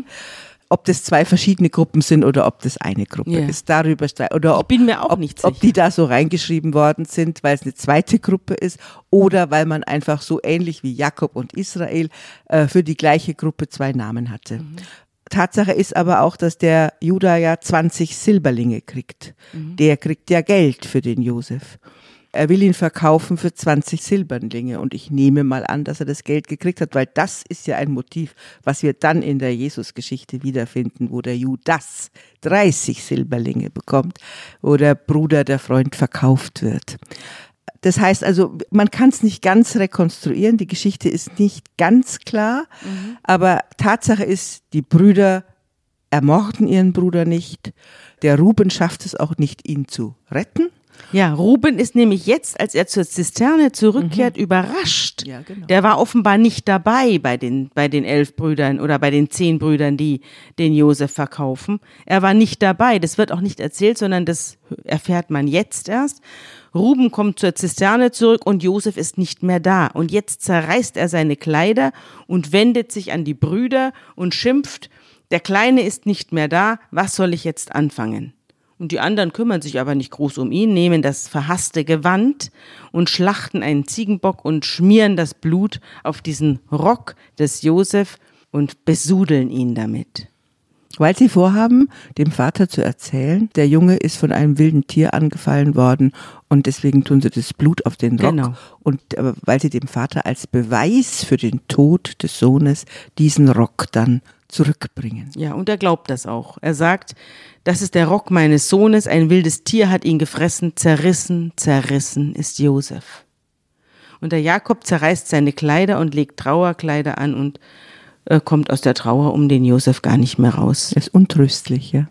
Speaker 3: ob das zwei verschiedene Gruppen sind oder ob das eine Gruppe yeah. ist. Darüber oder ob,
Speaker 2: ich bin mir auch
Speaker 3: ob,
Speaker 2: nicht sicher.
Speaker 3: ob die da so reingeschrieben worden sind, weil es eine zweite Gruppe ist oder weil man einfach so ähnlich wie Jakob und Israel äh, für die gleiche Gruppe zwei Namen hatte. Mhm. Tatsache ist aber auch, dass der Judah ja 20 Silberlinge kriegt. Mhm. Der kriegt ja Geld für den Josef er will ihn verkaufen für 20 Silberlinge. Und ich nehme mal an, dass er das Geld gekriegt hat, weil das ist ja ein Motiv, was wir dann in der Jesusgeschichte wiederfinden, wo der Judas 30 Silberlinge bekommt, wo der Bruder, der Freund verkauft wird. Das heißt also, man kann es nicht ganz rekonstruieren, die Geschichte ist nicht ganz klar, mhm. aber Tatsache ist, die Brüder ermorden ihren Bruder nicht. Der Ruben schafft es auch nicht, ihn zu retten.
Speaker 2: Ja, Ruben ist nämlich jetzt, als er zur Zisterne zurückkehrt, mhm. überrascht. Ja, genau. Der war offenbar nicht dabei bei den, bei den elf Brüdern oder bei den zehn Brüdern, die den Josef verkaufen. Er war nicht dabei. Das wird auch nicht erzählt, sondern das erfährt man jetzt erst. Ruben kommt zur Zisterne zurück und Josef ist nicht mehr da. Und jetzt zerreißt er seine Kleider und wendet sich an die Brüder und schimpft, der Kleine ist nicht mehr da, was soll ich jetzt anfangen? Und die anderen kümmern sich aber nicht groß um ihn, nehmen das verhasste Gewand und schlachten einen Ziegenbock und schmieren das Blut auf diesen Rock des Josef und besudeln ihn damit.
Speaker 3: Weil sie vorhaben, dem Vater zu erzählen, der Junge ist von einem wilden Tier angefallen worden und deswegen tun sie das Blut auf den Rock.
Speaker 2: Genau.
Speaker 3: Und weil sie dem Vater als Beweis für den Tod des Sohnes diesen Rock dann zurückbringen.
Speaker 2: Ja, und er glaubt das auch. Er sagt, das ist der Rock meines Sohnes, ein wildes Tier hat ihn gefressen, zerrissen, zerrissen ist Josef. Und der Jakob zerreißt seine Kleider und legt Trauerkleider an und äh, kommt aus der Trauer um den Josef gar nicht mehr raus.
Speaker 3: Er ist untröstlich, ja.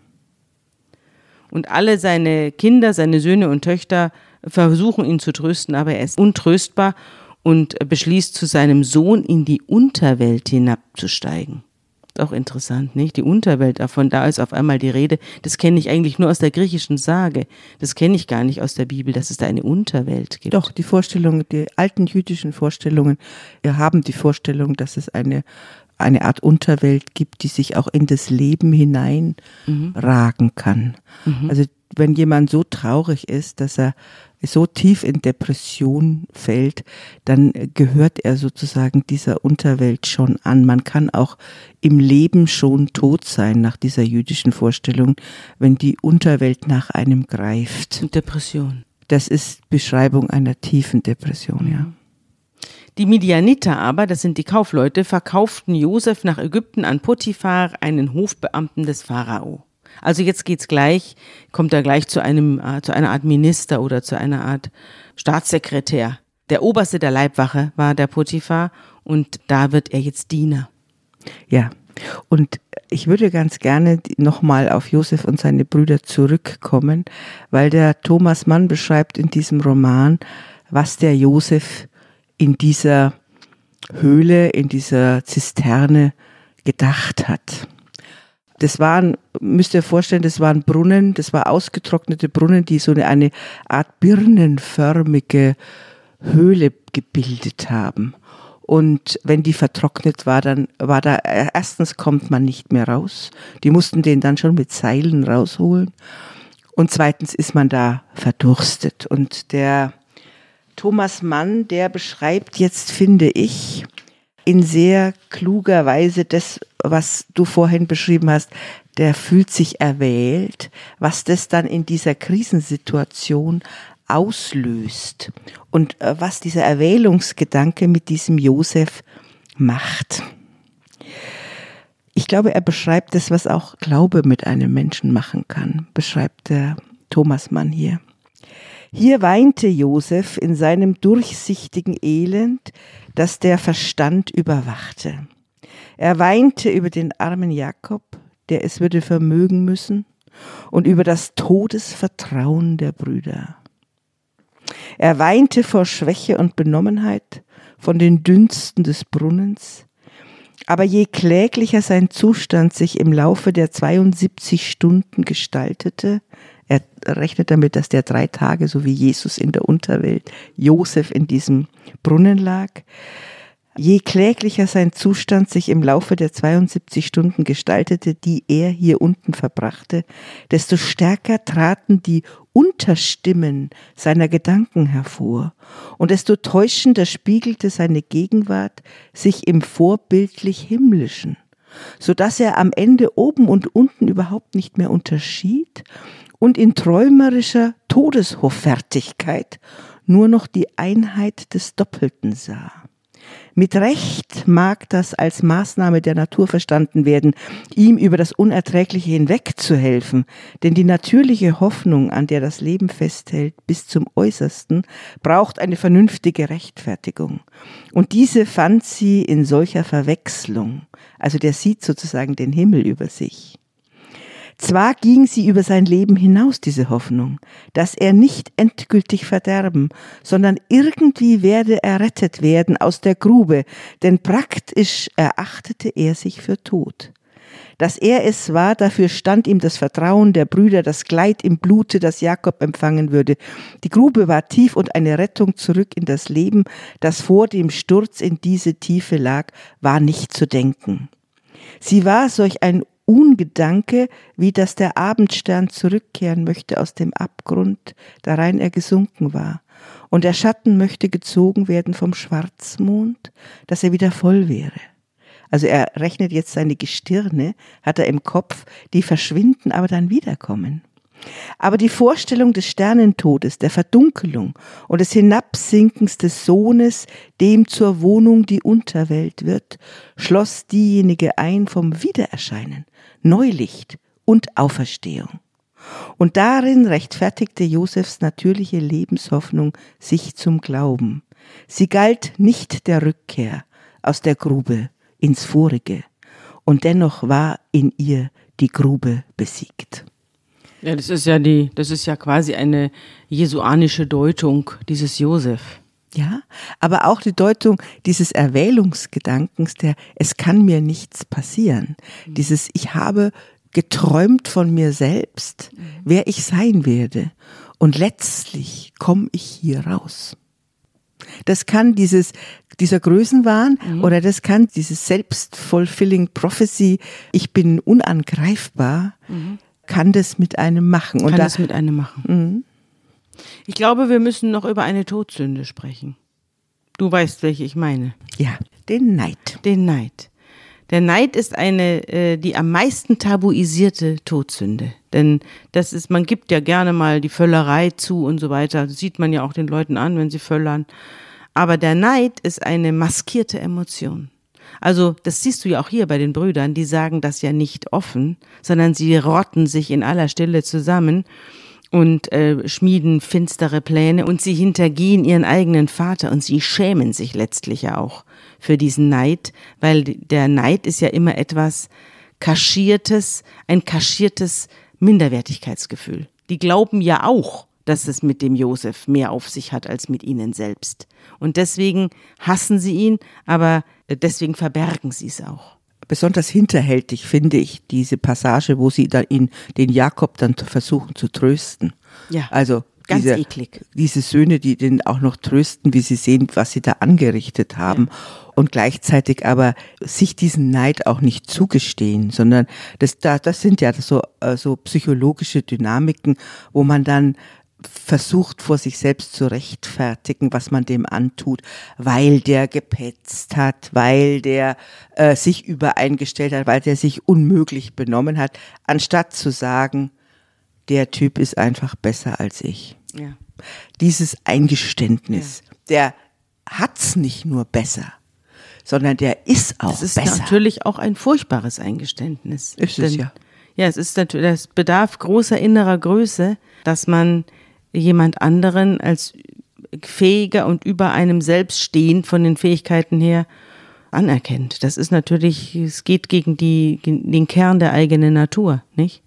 Speaker 2: Und alle seine Kinder, seine Söhne und Töchter versuchen ihn zu trösten, aber er ist untröstbar und beschließt zu seinem Sohn in die Unterwelt hinabzusteigen. Auch interessant, nicht? Die Unterwelt, davon da ist auf einmal die Rede. Das kenne ich eigentlich nur aus der griechischen Sage. Das kenne ich gar nicht aus der Bibel, dass es da eine Unterwelt gibt.
Speaker 3: Doch, die Vorstellungen, die alten jüdischen Vorstellungen haben die Vorstellung, dass es eine, eine Art Unterwelt gibt, die sich auch in das Leben hineinragen kann. Also wenn jemand so traurig ist, dass er so tief in Depression fällt, dann gehört er sozusagen dieser Unterwelt schon an. Man kann auch im Leben schon tot sein nach dieser jüdischen Vorstellung, wenn die Unterwelt nach einem greift.
Speaker 2: Depression.
Speaker 3: Das ist Beschreibung einer tiefen Depression, ja.
Speaker 2: Die Midianiter aber, das sind die Kaufleute, verkauften Josef nach Ägypten an Potiphar, einen Hofbeamten des Pharao. Also jetzt geht's gleich, kommt er gleich zu einem, äh, zu einer Art Minister oder zu einer Art Staatssekretär. Der Oberste der Leibwache war der Potiphar und da wird er jetzt Diener.
Speaker 3: Ja. Und ich würde ganz gerne nochmal auf Josef und seine Brüder zurückkommen, weil der Thomas Mann beschreibt in diesem Roman, was der Josef in dieser Höhle, in dieser Zisterne gedacht hat. Das waren, müsst ihr vorstellen, das waren Brunnen, das war ausgetrocknete Brunnen, die so eine, eine Art birnenförmige Höhle gebildet haben. Und wenn die vertrocknet war, dann war da, erstens kommt man nicht mehr raus. Die mussten den dann schon mit Seilen rausholen. Und zweitens ist man da verdurstet. Und der Thomas Mann, der beschreibt jetzt, finde ich, in sehr kluger Weise das, was du vorhin beschrieben hast, der fühlt sich erwählt, was das dann in dieser Krisensituation auslöst und äh, was dieser Erwählungsgedanke mit diesem Josef macht. Ich glaube, er beschreibt das, was auch Glaube mit einem Menschen machen kann, beschreibt der Thomas Mann hier. Hier weinte Josef in seinem durchsichtigen Elend, das der Verstand überwachte. Er weinte über den armen Jakob, der es würde vermögen müssen, und über das Todesvertrauen der Brüder. Er weinte vor Schwäche und Benommenheit, von den Dünsten des Brunnens, aber je kläglicher sein Zustand sich im Laufe der 72 Stunden gestaltete, er rechnet damit, dass der drei Tage, so wie Jesus in der Unterwelt, Josef in diesem Brunnen lag. Je kläglicher sein Zustand sich im Laufe der 72 Stunden gestaltete, die er hier unten verbrachte, desto stärker traten die Unterstimmen seiner Gedanken hervor und desto täuschender spiegelte seine Gegenwart sich im vorbildlich Himmlischen, so dass er am Ende oben und unten überhaupt nicht mehr unterschied und in träumerischer Todeshoffärtigkeit nur noch die Einheit des Doppelten sah. Mit Recht mag das als Maßnahme der Natur verstanden werden, ihm über das Unerträgliche hinwegzuhelfen, denn die natürliche Hoffnung, an der das Leben festhält, bis zum Äußersten, braucht eine vernünftige Rechtfertigung. Und diese fand sie in solcher Verwechslung, also der sieht sozusagen den Himmel über sich. Zwar ging sie über sein Leben hinaus, diese Hoffnung, dass er nicht endgültig verderben, sondern irgendwie werde errettet werden aus der Grube, denn praktisch erachtete er sich für tot. Dass er es war, dafür stand ihm das Vertrauen der Brüder, das Kleid im Blute, das Jakob empfangen würde. Die Grube war tief und eine Rettung zurück in das Leben, das vor dem Sturz in diese Tiefe lag, war nicht zu denken. Sie war solch ein Ungedanke, wie dass der Abendstern zurückkehren möchte aus dem Abgrund, darein er gesunken war. Und der Schatten möchte gezogen werden vom Schwarzmond, dass er wieder voll wäre. Also er rechnet jetzt seine Gestirne, hat er im Kopf, die verschwinden, aber dann wiederkommen. Aber die Vorstellung des Sternentodes, der Verdunkelung und des Hinabsinkens des Sohnes, dem zur Wohnung die Unterwelt wird, schloss diejenige ein vom Wiedererscheinen, Neulicht und Auferstehung. Und darin rechtfertigte Josefs natürliche Lebenshoffnung sich zum Glauben. Sie galt nicht der Rückkehr aus der Grube ins Vorige, und dennoch war in ihr die Grube besiegt.
Speaker 2: Ja, das ist ja die, das ist ja quasi eine jesuanische Deutung dieses Josef.
Speaker 3: Ja, aber auch die Deutung dieses Erwählungsgedankens, der es kann mir nichts passieren. Mhm. Dieses ich habe geträumt von mir selbst, mhm. wer ich sein werde. Und letztlich komme ich hier raus. Das kann dieses, dieser Größenwahn mhm. oder das kann dieses Selbstfulfilling Prophecy, ich bin unangreifbar, mhm kann das mit einem machen.
Speaker 2: Und kann da, das mit einem machen. Mhm. Ich glaube, wir müssen noch über eine Todsünde sprechen. Du weißt, welche ich meine.
Speaker 3: Ja, den Neid.
Speaker 2: Den Neid. Der Neid ist eine, äh, die am meisten tabuisierte Todsünde. Denn das ist, man gibt ja gerne mal die Völlerei zu und so weiter. Das sieht man ja auch den Leuten an, wenn sie völlern. Aber der Neid ist eine maskierte Emotion. Also das siehst du ja auch hier bei den Brüdern, die sagen das ja nicht offen, sondern sie rotten sich in aller Stille zusammen und äh, schmieden finstere Pläne und sie hintergehen ihren eigenen Vater und sie schämen sich letztlich ja auch für diesen Neid, weil der Neid ist ja immer etwas kaschiertes, ein kaschiertes Minderwertigkeitsgefühl. Die glauben ja auch, dass es mit dem Josef mehr auf sich hat als mit ihnen selbst. Und deswegen hassen sie ihn, aber deswegen verbergen sie es auch.
Speaker 3: Besonders hinterhältig finde ich diese Passage, wo sie da ihn, den Jakob dann versuchen zu trösten.
Speaker 2: Ja.
Speaker 3: Also
Speaker 2: Ganz
Speaker 3: diese,
Speaker 2: eklig.
Speaker 3: diese Söhne, die den auch noch trösten, wie sie sehen, was sie da angerichtet haben. Ja. Und gleichzeitig aber sich diesen Neid auch nicht zugestehen, sondern das, das sind ja so, äh, so psychologische Dynamiken, wo man dann versucht vor sich selbst zu rechtfertigen, was man dem antut, weil der gepetzt hat, weil der äh, sich übereingestellt hat, weil der sich unmöglich benommen hat, anstatt zu sagen, der Typ ist einfach besser als ich.
Speaker 2: Ja.
Speaker 3: Dieses Eingeständnis, ja. der hat's nicht nur besser, sondern der ist auch besser. Das ist besser.
Speaker 2: natürlich auch ein furchtbares Eingeständnis.
Speaker 3: Ist es ja.
Speaker 2: Ja, es ist natürlich, das bedarf großer innerer Größe, dass man jemand anderen als fähiger und über einem selbst stehend von den Fähigkeiten her anerkennt. Das ist natürlich, es geht gegen die, den Kern der eigenen Natur, nicht?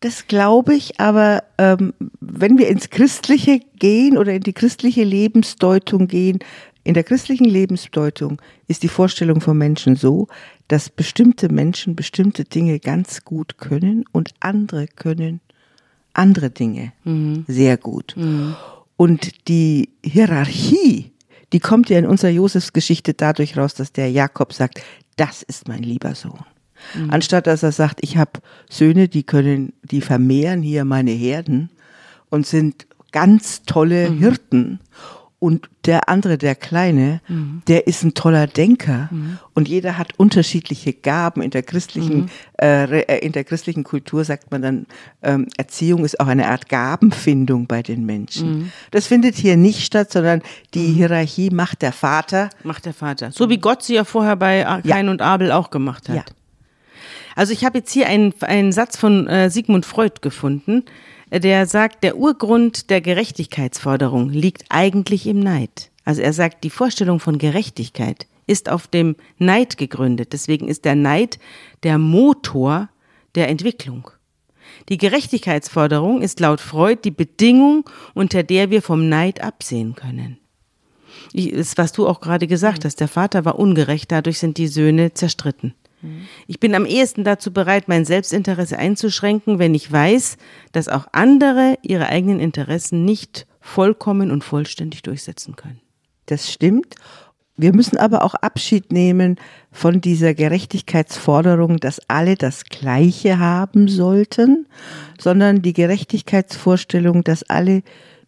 Speaker 3: Das glaube ich, aber ähm, wenn wir ins Christliche gehen oder in die christliche Lebensdeutung gehen, in der christlichen Lebensdeutung ist die Vorstellung von Menschen so, dass bestimmte Menschen bestimmte Dinge ganz gut können und andere können andere Dinge mhm. sehr gut. Mhm. Und die Hierarchie, die kommt ja in unserer Josefsgeschichte dadurch raus, dass der Jakob sagt, das ist mein lieber Sohn. Mhm. Anstatt dass er sagt, ich habe Söhne, die können, die vermehren hier meine Herden und sind ganz tolle. Hirten und der andere, der Kleine, mhm. der ist ein toller Denker mhm. und jeder hat unterschiedliche Gaben. In der christlichen, mhm. äh, äh, in der christlichen Kultur sagt man dann, ähm, Erziehung ist auch eine Art Gabenfindung bei den Menschen. Mhm. Das findet hier nicht statt, sondern die mhm. Hierarchie macht der Vater.
Speaker 2: Macht der Vater. So wie Gott sie ja vorher bei Kain ja. und Abel auch gemacht hat. Ja. Also ich habe jetzt hier einen, einen Satz von äh, Sigmund Freud gefunden der sagt, der Urgrund der Gerechtigkeitsforderung liegt eigentlich im Neid. Also er sagt, die Vorstellung von Gerechtigkeit ist auf dem Neid gegründet. Deswegen ist der Neid der Motor der Entwicklung. Die Gerechtigkeitsforderung ist laut Freud die Bedingung, unter der wir vom Neid absehen können. ist, was du auch gerade gesagt hast, der Vater war ungerecht, dadurch sind die Söhne zerstritten. Ich bin am ehesten dazu bereit, mein Selbstinteresse einzuschränken, wenn ich weiß, dass auch andere ihre eigenen Interessen nicht vollkommen und vollständig durchsetzen können.
Speaker 3: Das stimmt. Wir müssen aber auch Abschied nehmen von dieser Gerechtigkeitsforderung, dass alle das Gleiche haben sollten, sondern die Gerechtigkeitsvorstellung, dass alle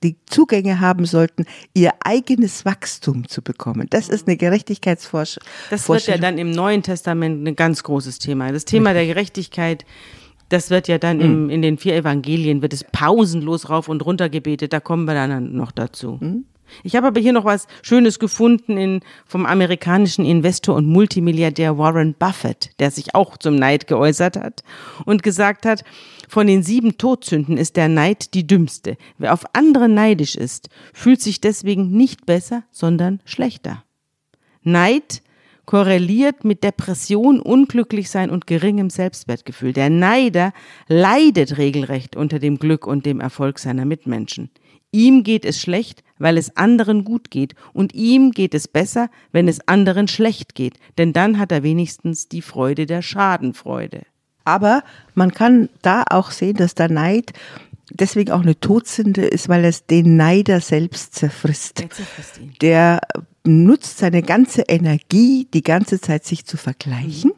Speaker 3: die Zugänge haben sollten, ihr eigenes Wachstum zu bekommen. Das ist eine Gerechtigkeitsvorstellung.
Speaker 2: Das wird ja dann im Neuen Testament ein ganz großes Thema. Das Thema der Gerechtigkeit, das wird ja dann im, in den vier Evangelien, wird es pausenlos rauf und runter gebetet. Da kommen wir dann noch dazu. Ich habe aber hier noch was Schönes gefunden in, vom amerikanischen Investor und Multimilliardär Warren Buffett, der sich auch zum Neid geäußert hat und gesagt hat, von den sieben Todsünden ist der Neid die dümmste. Wer auf andere neidisch ist, fühlt sich deswegen nicht besser, sondern schlechter. Neid korreliert mit Depression, Unglücklichsein und geringem Selbstwertgefühl. Der Neider leidet regelrecht unter dem Glück und dem Erfolg seiner Mitmenschen. Ihm geht es schlecht, weil es anderen gut geht, und ihm geht es besser, wenn es anderen schlecht geht, denn dann hat er wenigstens die Freude der Schadenfreude.
Speaker 3: Aber man kann da auch sehen, dass der Neid deswegen auch eine Todsünde ist, weil es den Neider selbst zerfrisst.
Speaker 2: Der zerfrisst ihn.
Speaker 3: Der nutzt seine ganze Energie, die ganze Zeit sich zu vergleichen.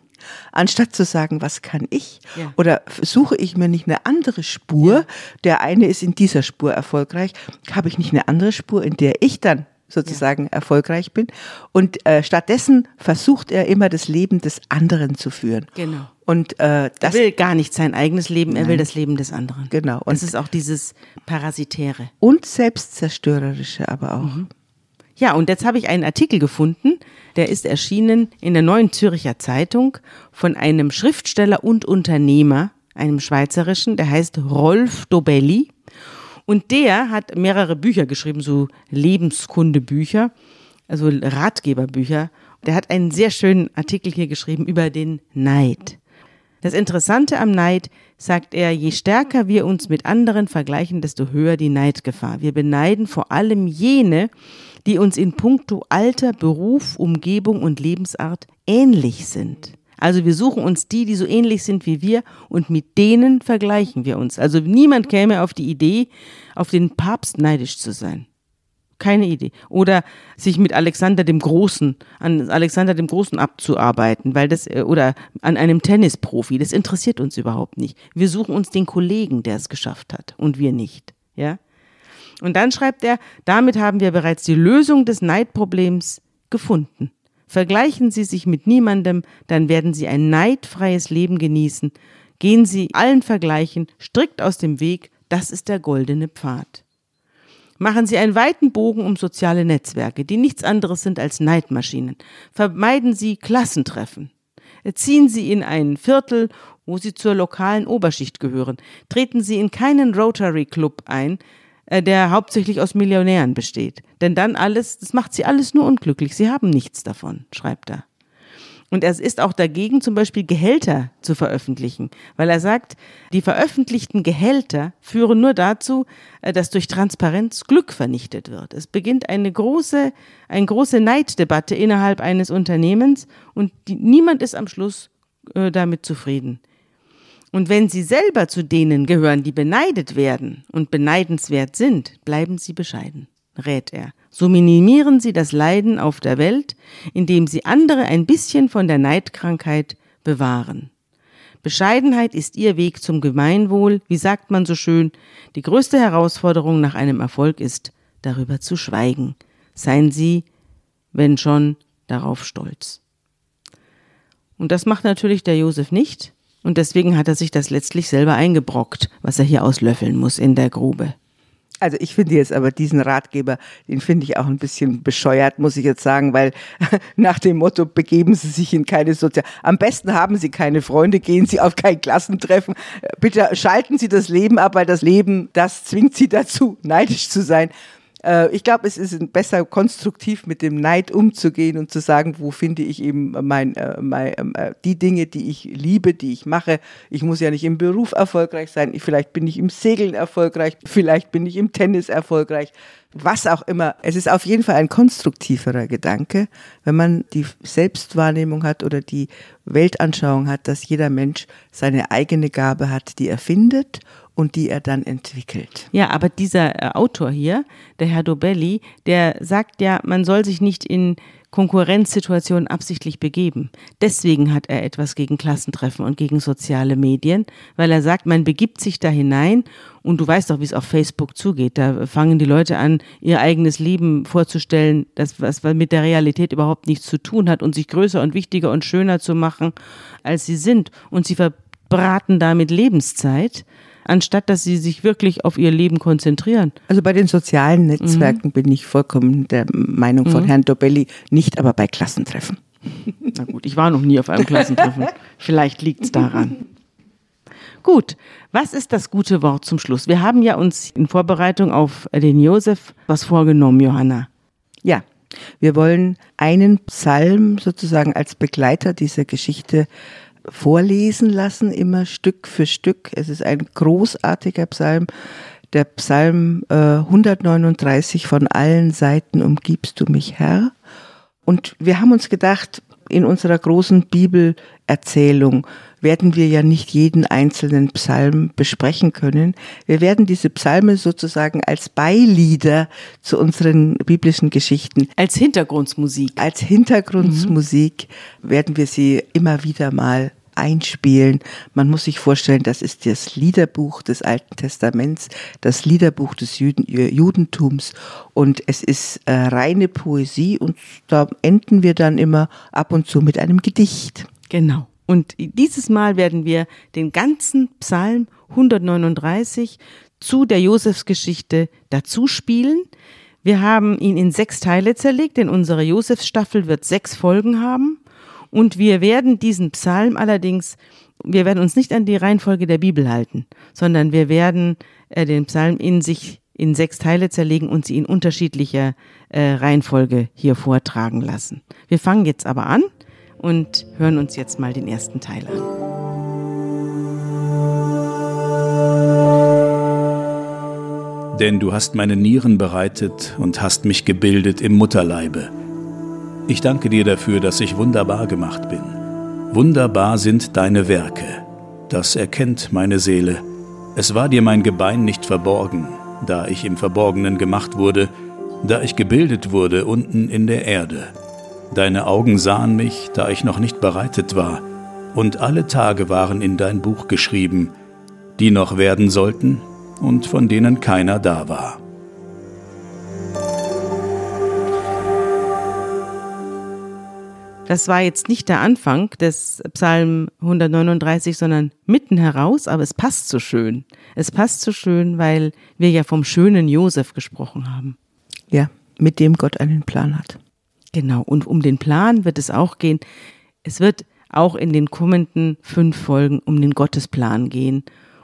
Speaker 3: Anstatt zu sagen, was kann ich?
Speaker 2: Ja.
Speaker 3: Oder suche ich mir nicht eine andere Spur? Der eine ist in dieser Spur erfolgreich. Habe ich nicht eine andere Spur, in der ich dann sozusagen erfolgreich bin? Und äh, stattdessen versucht er immer das Leben des anderen zu führen.
Speaker 2: Genau.
Speaker 3: Und äh,
Speaker 2: Er
Speaker 3: das
Speaker 2: will gar nicht sein eigenes Leben, er will das Leben des anderen.
Speaker 3: Genau.
Speaker 2: Und das ist auch dieses Parasitäre.
Speaker 3: und selbstzerstörerische aber auch.
Speaker 2: Ja, und jetzt habe ich einen Artikel gefunden, der ist erschienen in der Neuen Züricher Zeitung von einem Schriftsteller und Unternehmer, einem schweizerischen, der heißt Rolf Dobelli. Und der hat mehrere Bücher geschrieben, so Lebenskundebücher, also Ratgeberbücher. Der hat einen sehr schönen Artikel hier geschrieben über den Neid. Das Interessante am Neid, sagt er, je stärker wir uns mit anderen vergleichen, desto höher die Neidgefahr. Wir beneiden vor allem jene, die uns in puncto Alter, Beruf, Umgebung und Lebensart ähnlich sind. Also wir suchen uns die, die so ähnlich sind wie wir und mit denen vergleichen wir uns. Also niemand käme auf die Idee, auf den Papst neidisch zu sein. Keine Idee. Oder sich mit Alexander dem Großen, an Alexander dem Großen abzuarbeiten, weil das, äh, oder an einem Tennisprofi, das interessiert uns überhaupt nicht. Wir suchen uns den Kollegen, der es geschafft hat und wir nicht. Ja? Und dann schreibt er, damit haben wir bereits die Lösung des Neidproblems gefunden. Vergleichen Sie sich mit niemandem, dann werden Sie ein neidfreies Leben genießen. Gehen Sie allen Vergleichen strikt aus dem Weg, das ist der goldene Pfad. Machen Sie einen weiten Bogen um soziale Netzwerke, die nichts anderes sind als Neidmaschinen. Vermeiden Sie Klassentreffen. Ziehen Sie in ein Viertel, wo Sie zur lokalen Oberschicht gehören. Treten Sie in keinen Rotary Club ein, der hauptsächlich aus Millionären besteht. Denn dann alles, das macht Sie alles nur unglücklich. Sie haben nichts davon, schreibt er. Und er ist auch dagegen, zum Beispiel Gehälter zu veröffentlichen, weil er sagt, die veröffentlichten Gehälter führen nur dazu, äh, dass durch Transparenz Glück vernichtet wird. Es beginnt eine große, eine große Neiddebatte innerhalb eines Unternehmens und die, niemand ist am Schluss äh, damit zufrieden. Und wenn Sie selber zu denen gehören, die beneidet werden und beneidenswert sind, bleiben Sie bescheiden, rät er. So minimieren Sie das Leiden auf der Welt, indem Sie andere ein bisschen von der Neidkrankheit bewahren. Bescheidenheit ist Ihr Weg zum Gemeinwohl. Wie sagt man so schön? Die größte Herausforderung nach einem Erfolg ist, darüber zu schweigen. Seien Sie, wenn schon, darauf stolz. Und das macht natürlich der Josef nicht. Und deswegen hat er sich das letztlich selber eingebrockt, was er hier auslöffeln muss in der Grube.
Speaker 3: Also ich finde jetzt aber diesen Ratgeber, den finde ich auch ein bisschen bescheuert, muss ich jetzt sagen, weil *laughs* nach dem Motto, begeben Sie sich in keine Sozial... Am besten haben Sie keine Freunde, gehen Sie auf kein Klassentreffen. Bitte schalten Sie das Leben ab, weil das Leben, das zwingt Sie dazu, neidisch zu sein. Äh, Ich glaube, es ist besser konstruktiv mit dem Neid umzugehen und zu sagen, wo finde ich eben mein, äh, mein, äh, die Dinge, die ich liebe, die ich mache. Ich muss ja nicht im Beruf erfolgreich sein. Ich, vielleicht bin ich im Segeln erfolgreich. Vielleicht bin ich im Tennis erfolgreich. Was auch immer. Es ist auf jeden Fall ein konstruktiverer Gedanke, wenn man die Selbstwahrnehmung hat oder die Weltanschauung hat, dass jeder Mensch seine eigene Gabe hat, die er findet und die er dann entwickelt.
Speaker 2: Ja, aber dieser äh, Autor hier, der Herr Dobelli, der sagt ja, man soll sich nicht in Konkurrenzsituation absichtlich begeben. Deswegen hat er etwas gegen Klassentreffen und gegen soziale Medien, weil er sagt, man begibt sich da hinein und du weißt doch, wie es auf Facebook zugeht. Da fangen die Leute an, ihr eigenes Leben vorzustellen, das was mit der Realität überhaupt nichts zu tun hat und sich größer und wichtiger und schöner zu machen, als sie sind. Und sie verbraten damit Lebenszeit anstatt dass sie sich wirklich auf ihr Leben konzentrieren.
Speaker 3: Also bei den sozialen Netzwerken mhm. bin ich vollkommen der Meinung von mhm. Herrn Dobelli, nicht aber bei Klassentreffen. *laughs*
Speaker 2: Na gut, ich war noch nie auf einem Klassentreffen. Vielleicht liegt es daran. Gut, was ist das gute Wort zum Schluss? Wir haben ja uns in Vorbereitung auf den Josef was vorgenommen, Johanna.
Speaker 3: Ja, wir wollen einen Psalm sozusagen als Begleiter dieser Geschichte vorlesen lassen, immer Stück für Stück. Es ist ein großartiger Psalm. Der Psalm äh, 139 von allen Seiten umgibst du mich, Herr. Und wir haben uns gedacht, in unserer großen Bibelerzählung werden wir ja nicht jeden einzelnen Psalm besprechen können. Wir werden diese Psalme sozusagen als Beilieder zu unseren biblischen Geschichten.
Speaker 2: Als Hintergrundmusik.
Speaker 3: Als Hintergrundmusik mhm. werden wir sie immer wieder mal einspielen. Man muss sich vorstellen, das ist das Liederbuch des Alten Testaments, das Liederbuch des Juden, Judentums und es ist äh, reine Poesie und da enden wir dann immer ab und zu mit einem Gedicht.
Speaker 2: Genau. Und dieses Mal werden wir den ganzen Psalm 139 zu der Josefsgeschichte dazu spielen. Wir haben ihn in sechs Teile zerlegt, denn unsere Josefsstaffel wird sechs Folgen haben. Und wir werden diesen Psalm allerdings, wir werden uns nicht an die Reihenfolge der Bibel halten, sondern wir werden äh, den Psalm in sich in sechs Teile zerlegen und sie in unterschiedlicher äh, Reihenfolge hier vortragen lassen. Wir fangen jetzt aber an und hören uns jetzt mal den ersten Teil an.
Speaker 1: Denn du hast meine Nieren bereitet und hast mich gebildet im Mutterleibe. Ich danke dir dafür, dass ich wunderbar gemacht bin. Wunderbar sind deine Werke. Das erkennt meine Seele. Es war dir mein Gebein nicht verborgen, da ich im Verborgenen gemacht wurde, da ich gebildet wurde unten in der Erde. Deine Augen sahen mich, da ich noch nicht bereitet war, und alle Tage waren in dein Buch geschrieben, die noch werden sollten und von denen keiner da war.
Speaker 2: Das war jetzt nicht der Anfang des Psalm 139, sondern mitten heraus, aber es passt so schön. Es passt so schön, weil wir ja vom schönen Josef gesprochen haben.
Speaker 3: Ja, mit dem Gott einen Plan hat.
Speaker 2: Genau, und um den Plan wird es auch gehen. Es wird auch in den kommenden fünf Folgen um den Gottesplan gehen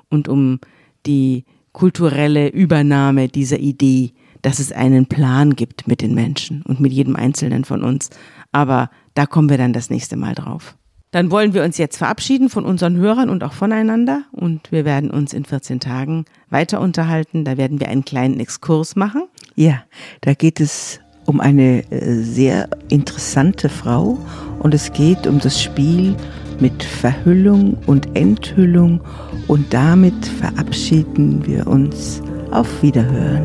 Speaker 2: und um die kulturelle Übernahme dieser Idee, dass es einen Plan gibt mit den Menschen und mit jedem Einzelnen von uns. Aber da kommen wir dann das nächste Mal drauf. Dann wollen wir uns jetzt verabschieden von unseren Hörern und auch voneinander und wir werden uns in 14 Tagen weiter unterhalten. Da werden wir einen kleinen Exkurs machen.
Speaker 3: Ja, da geht es um eine äh, sehr interessante Frau und es geht um das Spiel mit Verhüllung und Enthüllung und damit verabschieden wir uns auf Wiederhören.